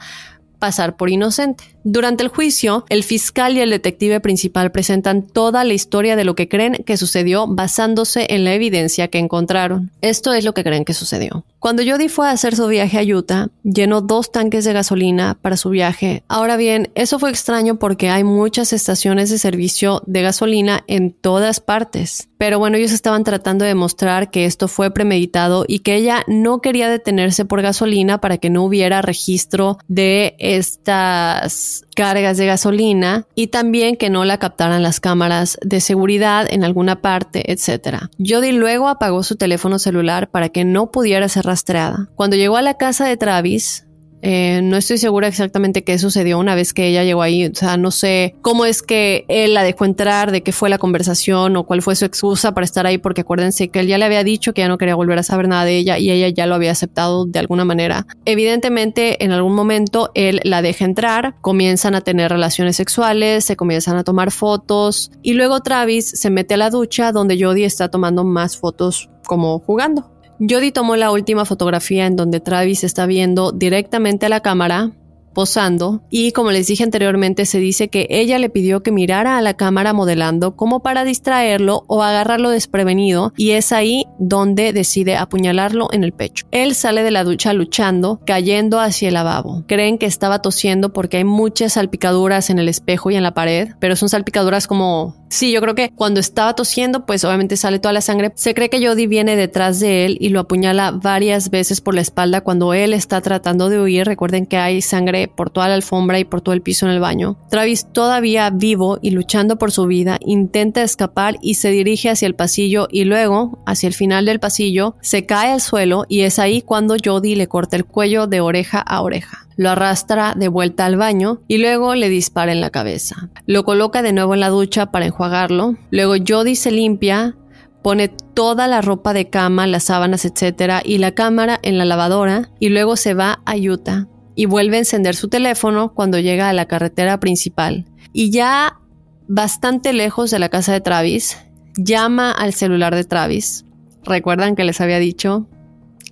S1: pasar por inocente. Durante el juicio, el fiscal y el detective principal presentan toda la historia de lo que creen que sucedió basándose en la evidencia que encontraron. Esto es lo que creen que sucedió. Cuando Jody fue a hacer su viaje a Utah, llenó dos tanques de gasolina para su viaje. Ahora bien, eso fue extraño porque hay muchas estaciones de servicio de gasolina en todas partes. Pero bueno, ellos estaban tratando de demostrar que esto fue premeditado y que ella no quería detenerse por gasolina para que no hubiera registro de estas cargas de gasolina y también que no la captaran las cámaras de seguridad en alguna parte, etc. Jody luego apagó su teléfono celular para que no pudiera ser rastreada. Cuando llegó a la casa de Travis, eh, no estoy segura exactamente qué sucedió una vez que ella llegó ahí. O sea, no sé cómo es que él la dejó entrar, de qué fue la conversación o cuál fue su excusa para estar ahí, porque acuérdense que él ya le había dicho que ya no quería volver a saber nada de ella y ella ya lo había aceptado de alguna manera. Evidentemente, en algún momento él la deja entrar, comienzan a tener relaciones sexuales, se comienzan a tomar fotos y luego Travis se mete a la ducha donde Jodie está tomando más fotos como jugando. Jody tomó la última fotografía en donde Travis está viendo directamente a la cámara posando y como les dije anteriormente se dice que ella le pidió que mirara a la cámara modelando como para distraerlo o agarrarlo desprevenido y es ahí donde decide apuñalarlo en el pecho. Él sale de la ducha luchando, cayendo hacia el lavabo. Creen que estaba tosiendo porque hay muchas salpicaduras en el espejo y en la pared, pero son salpicaduras como Sí, yo creo que cuando estaba tosiendo, pues obviamente sale toda la sangre. Se cree que Jody viene detrás de él y lo apuñala varias veces por la espalda cuando él está tratando de huir. Recuerden que hay sangre por toda la alfombra y por todo el piso en el baño. Travis, todavía vivo y luchando por su vida, intenta escapar y se dirige hacia el pasillo y luego, hacia el final del pasillo, se cae al suelo y es ahí cuando Jody le corta el cuello de oreja a oreja lo arrastra de vuelta al baño y luego le dispara en la cabeza. Lo coloca de nuevo en la ducha para enjuagarlo. Luego Jody se limpia, pone toda la ropa de cama, las sábanas, etc. y la cámara en la lavadora y luego se va a Utah y vuelve a encender su teléfono cuando llega a la carretera principal. Y ya bastante lejos de la casa de Travis, llama al celular de Travis. Recuerdan que les había dicho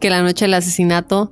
S1: que la noche del asesinato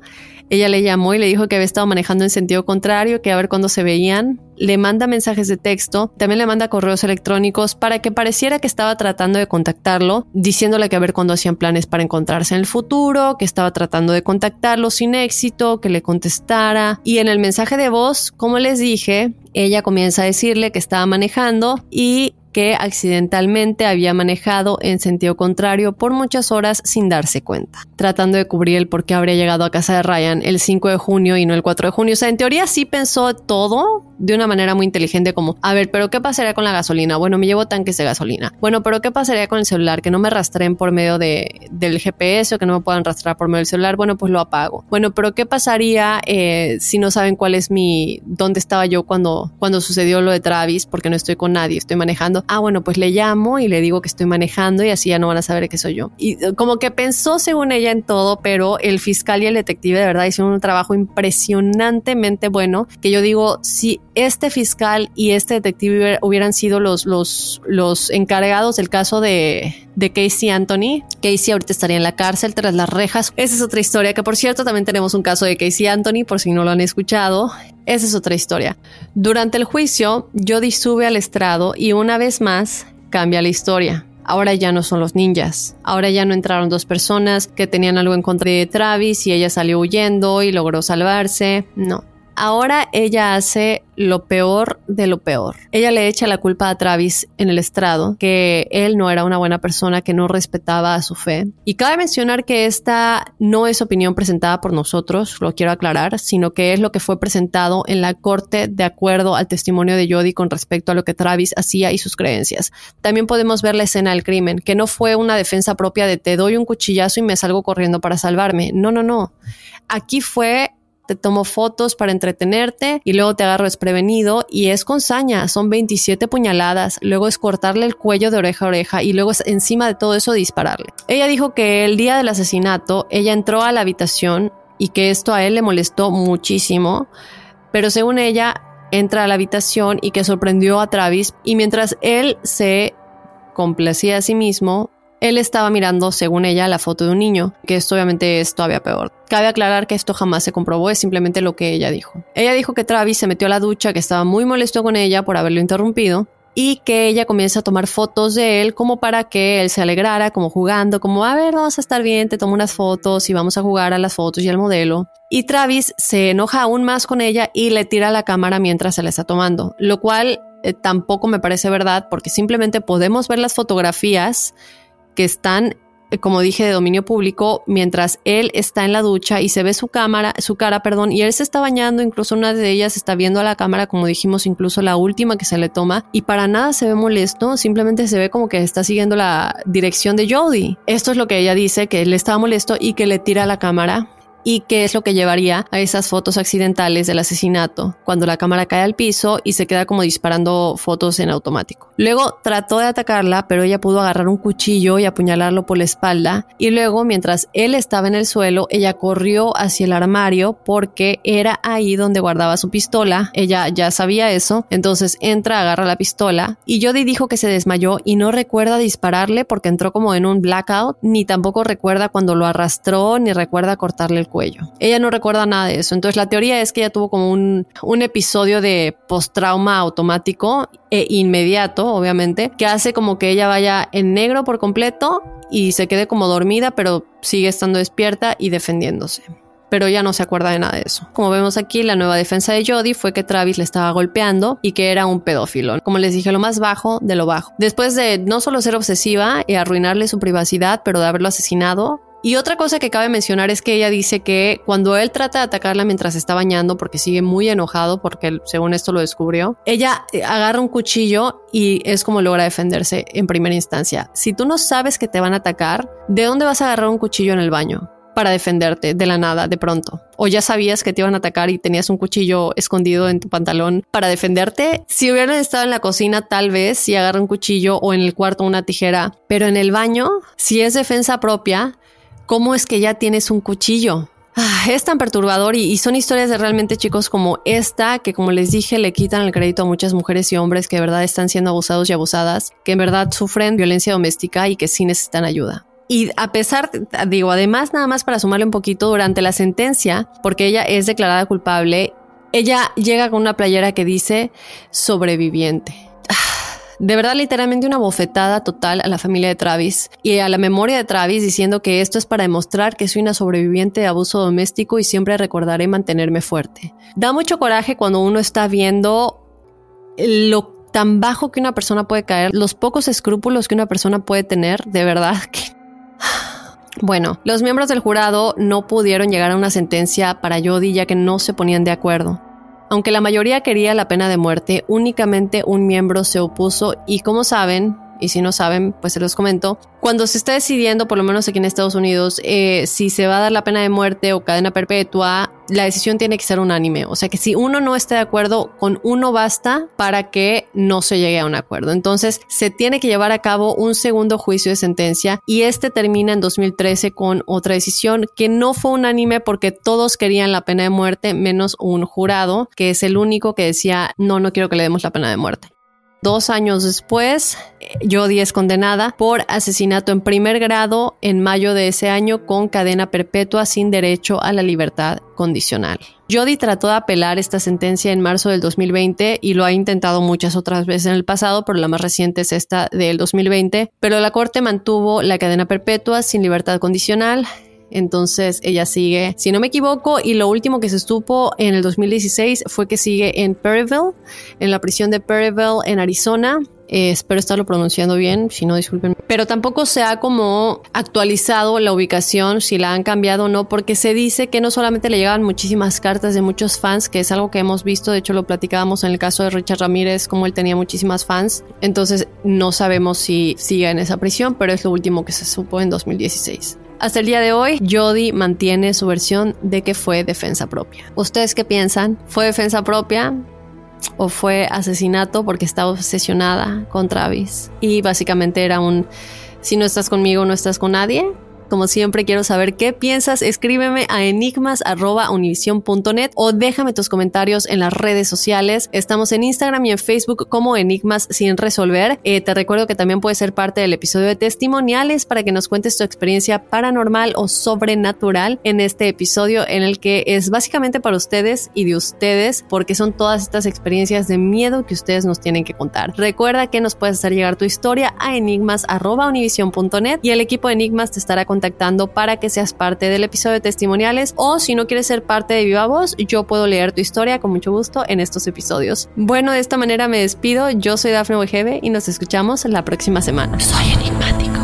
S1: ella le llamó y le dijo que había estado manejando en sentido contrario, que a ver cuándo se veían. Le manda mensajes de texto, también le manda correos electrónicos para que pareciera que estaba tratando de contactarlo, diciéndole que a ver cuándo hacían planes para encontrarse en el futuro, que estaba tratando de contactarlo sin éxito, que le contestara. Y en el mensaje de voz, como les dije, ella comienza a decirle que estaba manejando y que accidentalmente había manejado en sentido contrario por muchas horas sin darse cuenta, tratando de cubrir el por qué habría llegado a casa de Ryan el 5 de junio y no el 4 de junio. O sea, en teoría sí pensó todo de una manera muy inteligente como, a ver, pero ¿qué pasaría con la gasolina? Bueno, me llevo tanques de gasolina. Bueno, pero ¿qué pasaría con el celular? Que no me rastreen por medio de, del GPS o que no me puedan rastrear por medio del celular. Bueno, pues lo apago. Bueno, pero ¿qué pasaría eh, si no saben cuál es mi, dónde estaba yo cuando, cuando sucedió lo de Travis? Porque no estoy con nadie, estoy manejando ah, bueno, pues le llamo y le digo que estoy manejando y así ya no van a saber que soy yo. Y eh, como que pensó según ella en todo, pero el fiscal y el detective de verdad hicieron un trabajo impresionantemente bueno, que yo digo, si este fiscal y este detective hubieran sido los, los, los encargados del caso de, de Casey Anthony, Casey ahorita estaría en la cárcel tras las rejas. Esa es otra historia, que por cierto también tenemos un caso de Casey Anthony, por si no lo han escuchado. Esa es otra historia. Durante el juicio, Jody sube al estrado y una vez más cambia la historia. Ahora ya no son los ninjas. Ahora ya no entraron dos personas que tenían algo en contra de Travis y ella salió huyendo y logró salvarse. No. Ahora ella hace lo peor de lo peor. Ella le echa la culpa a Travis en el estrado, que él no era una buena persona, que no respetaba a su fe. Y cabe mencionar que esta no es opinión presentada por nosotros, lo quiero aclarar, sino que es lo que fue presentado en la corte de acuerdo al testimonio de Jody con respecto a lo que Travis hacía y sus creencias. También podemos ver la escena del crimen, que no fue una defensa propia de te doy un cuchillazo y me salgo corriendo para salvarme. No, no, no. Aquí fue te tomo fotos para entretenerte y luego te agarro desprevenido y es con saña, son 27 puñaladas, luego es cortarle el cuello de oreja a oreja y luego es encima de todo eso dispararle. Ella dijo que el día del asesinato ella entró a la habitación y que esto a él le molestó muchísimo, pero según ella entra a la habitación y que sorprendió a Travis y mientras él se complacía a sí mismo, él estaba mirando, según ella, la foto de un niño, que esto obviamente es todavía peor. Cabe aclarar que esto jamás se comprobó, es simplemente lo que ella dijo. Ella dijo que Travis se metió a la ducha, que estaba muy molesto con ella por haberlo interrumpido, y que ella comienza a tomar fotos de él como para que él se alegrara, como jugando, como a ver, vamos a estar bien, te tomo unas fotos y vamos a jugar a las fotos y al modelo. Y Travis se enoja aún más con ella y le tira la cámara mientras se la está tomando, lo cual eh, tampoco me parece verdad porque simplemente podemos ver las fotografías que están, eh, como dije, de dominio público, mientras él está en la ducha y se ve su cámara, su cara, perdón, y él se está bañando, incluso una de ellas está viendo a la cámara, como dijimos, incluso la última que se le toma, y para nada se ve molesto, simplemente se ve como que está siguiendo la dirección de Jody. Esto es lo que ella dice, que él estaba molesto y que le tira la cámara y qué es lo que llevaría a esas fotos accidentales del asesinato, cuando la cámara cae al piso y se queda como disparando fotos en automático. Luego trató de atacarla, pero ella pudo agarrar un cuchillo y apuñalarlo por la espalda, y luego mientras él estaba en el suelo, ella corrió hacia el armario porque era ahí donde guardaba su pistola, ella ya sabía eso, entonces entra, agarra la pistola, y Jody dijo que se desmayó y no recuerda dispararle porque entró como en un blackout, ni tampoco recuerda cuando lo arrastró, ni recuerda cortarle el cuello. Ella no recuerda nada de eso. Entonces la teoría es que ella tuvo como un, episodio de post-trauma automático e inmediato, obviamente, que hace como que ella vaya en negro por completo y se quede como dormida, pero sigue estando despierta y defendiéndose pero ya no se acuerda de nada de eso. Como vemos aquí, la nueva defensa de Jody fue que Travis le estaba golpeando y que era un pedófilo. Como les dije, lo más bajo de lo bajo. Después de no solo ser obsesiva y arruinarle su privacidad, pero de haberlo asesinado, y otra cosa que cabe mencionar es que ella dice que cuando él trata de atacarla mientras está bañando, porque sigue muy enojado, porque según esto lo descubrió, ella eh, agarra un cuchillo y es como logra defenderse en primera instancia. Si tú no sabes que te van a atacar, ¿de dónde vas a agarrar un cuchillo en el baño? para defenderte de la nada de pronto. O ya sabías que te iban a atacar y tenías un cuchillo escondido en tu pantalón para defenderte. Si hubieran estado en la cocina, tal vez si agarra un cuchillo o en el cuarto una tijera. Pero en el baño, si es defensa propia, ¿cómo es que ya tienes un cuchillo? Ah, es tan perturbador y, y, son historias de realmente chicos como esta que como les dije le quitan el crédito a muchas mujeres y hombres que de verdad están siendo abusados y abusadas, que en verdad sufren violencia doméstica y que sí necesitan ayuda. Y a pesar, digo, además nada más para sumarle un poquito, durante la sentencia, porque ella es declarada culpable, ella llega con una playera que dice sobreviviente. De verdad, literalmente una bofetada total a la familia de Travis y a la memoria de Travis diciendo que esto es para demostrar que soy una sobreviviente de abuso doméstico y siempre recordaré mantenerme fuerte. Da mucho coraje cuando uno está viendo lo tan bajo que una persona puede caer, los pocos escrúpulos que una persona puede tener, de verdad que [sighs] bueno, los miembros del jurado no pudieron llegar a una sentencia para Jody ya que no se ponían de acuerdo. Aunque la mayoría quería la pena de muerte, únicamente un miembro se opuso y como saben, y si no saben, pues se los comento. Cuando se está decidiendo, por lo menos aquí en Estados Unidos, eh, si se va a dar la pena de muerte o cadena perpetua, la decisión tiene que ser unánime. O sea que si uno no está de acuerdo, con uno basta para que no se llegue a un acuerdo. Entonces se tiene que llevar a cabo un segundo juicio de sentencia y este termina en 2013 con otra decisión que no fue unánime porque todos querían la pena de muerte menos un jurado que es el único que decía no, no quiero que le demos la pena de muerte. Dos años después, Jodie es condenada por asesinato en primer grado en mayo de ese año con cadena perpetua sin derecho a la libertad condicional. Jody trató de apelar esta sentencia en marzo del 2020 y lo ha intentado muchas otras veces en el pasado, pero la más reciente es esta del 2020, pero la corte mantuvo la cadena perpetua sin libertad condicional entonces ella sigue, si no me equivoco, y lo último que se estuvo en el 2016 fue que sigue en Perryville, en la prisión de Perryville en Arizona. Eh, espero estarlo pronunciando bien, si no disculpen. Pero tampoco se ha como actualizado la ubicación, si la han cambiado o no, porque se dice que no solamente le llegan muchísimas cartas de muchos fans, que es algo que hemos visto, de hecho lo platicábamos en el caso de Richard Ramírez, como él tenía muchísimas fans. Entonces no sabemos si sigue en esa prisión, pero es lo último que se supo en 2016. Hasta el día de hoy, Jody mantiene su versión de que fue defensa propia. ¿Ustedes qué piensan? ¿Fue defensa propia? ¿O fue asesinato porque estaba obsesionada con Travis? Y básicamente era un, si no estás conmigo, no estás con nadie. Como siempre, quiero saber qué piensas. Escríbeme a enigmas.univision.net o déjame tus comentarios en las redes sociales. Estamos en Instagram y en Facebook como Enigmas sin resolver. Eh, te recuerdo que también puedes ser parte del episodio de testimoniales para que nos cuentes tu experiencia paranormal o sobrenatural en este episodio en el que es básicamente para ustedes y de ustedes porque son todas estas experiencias de miedo que ustedes nos tienen que contar. Recuerda que nos puedes hacer llegar tu historia a enigmas.univision.net y el equipo de Enigmas te estará contando contactando para que seas parte del episodio de testimoniales o si no quieres ser parte de Viva Voz, yo puedo leer tu historia con mucho gusto en estos episodios. Bueno, de esta manera me despido. Yo soy Dafne Wegebe y nos escuchamos la próxima semana. Soy enigmático.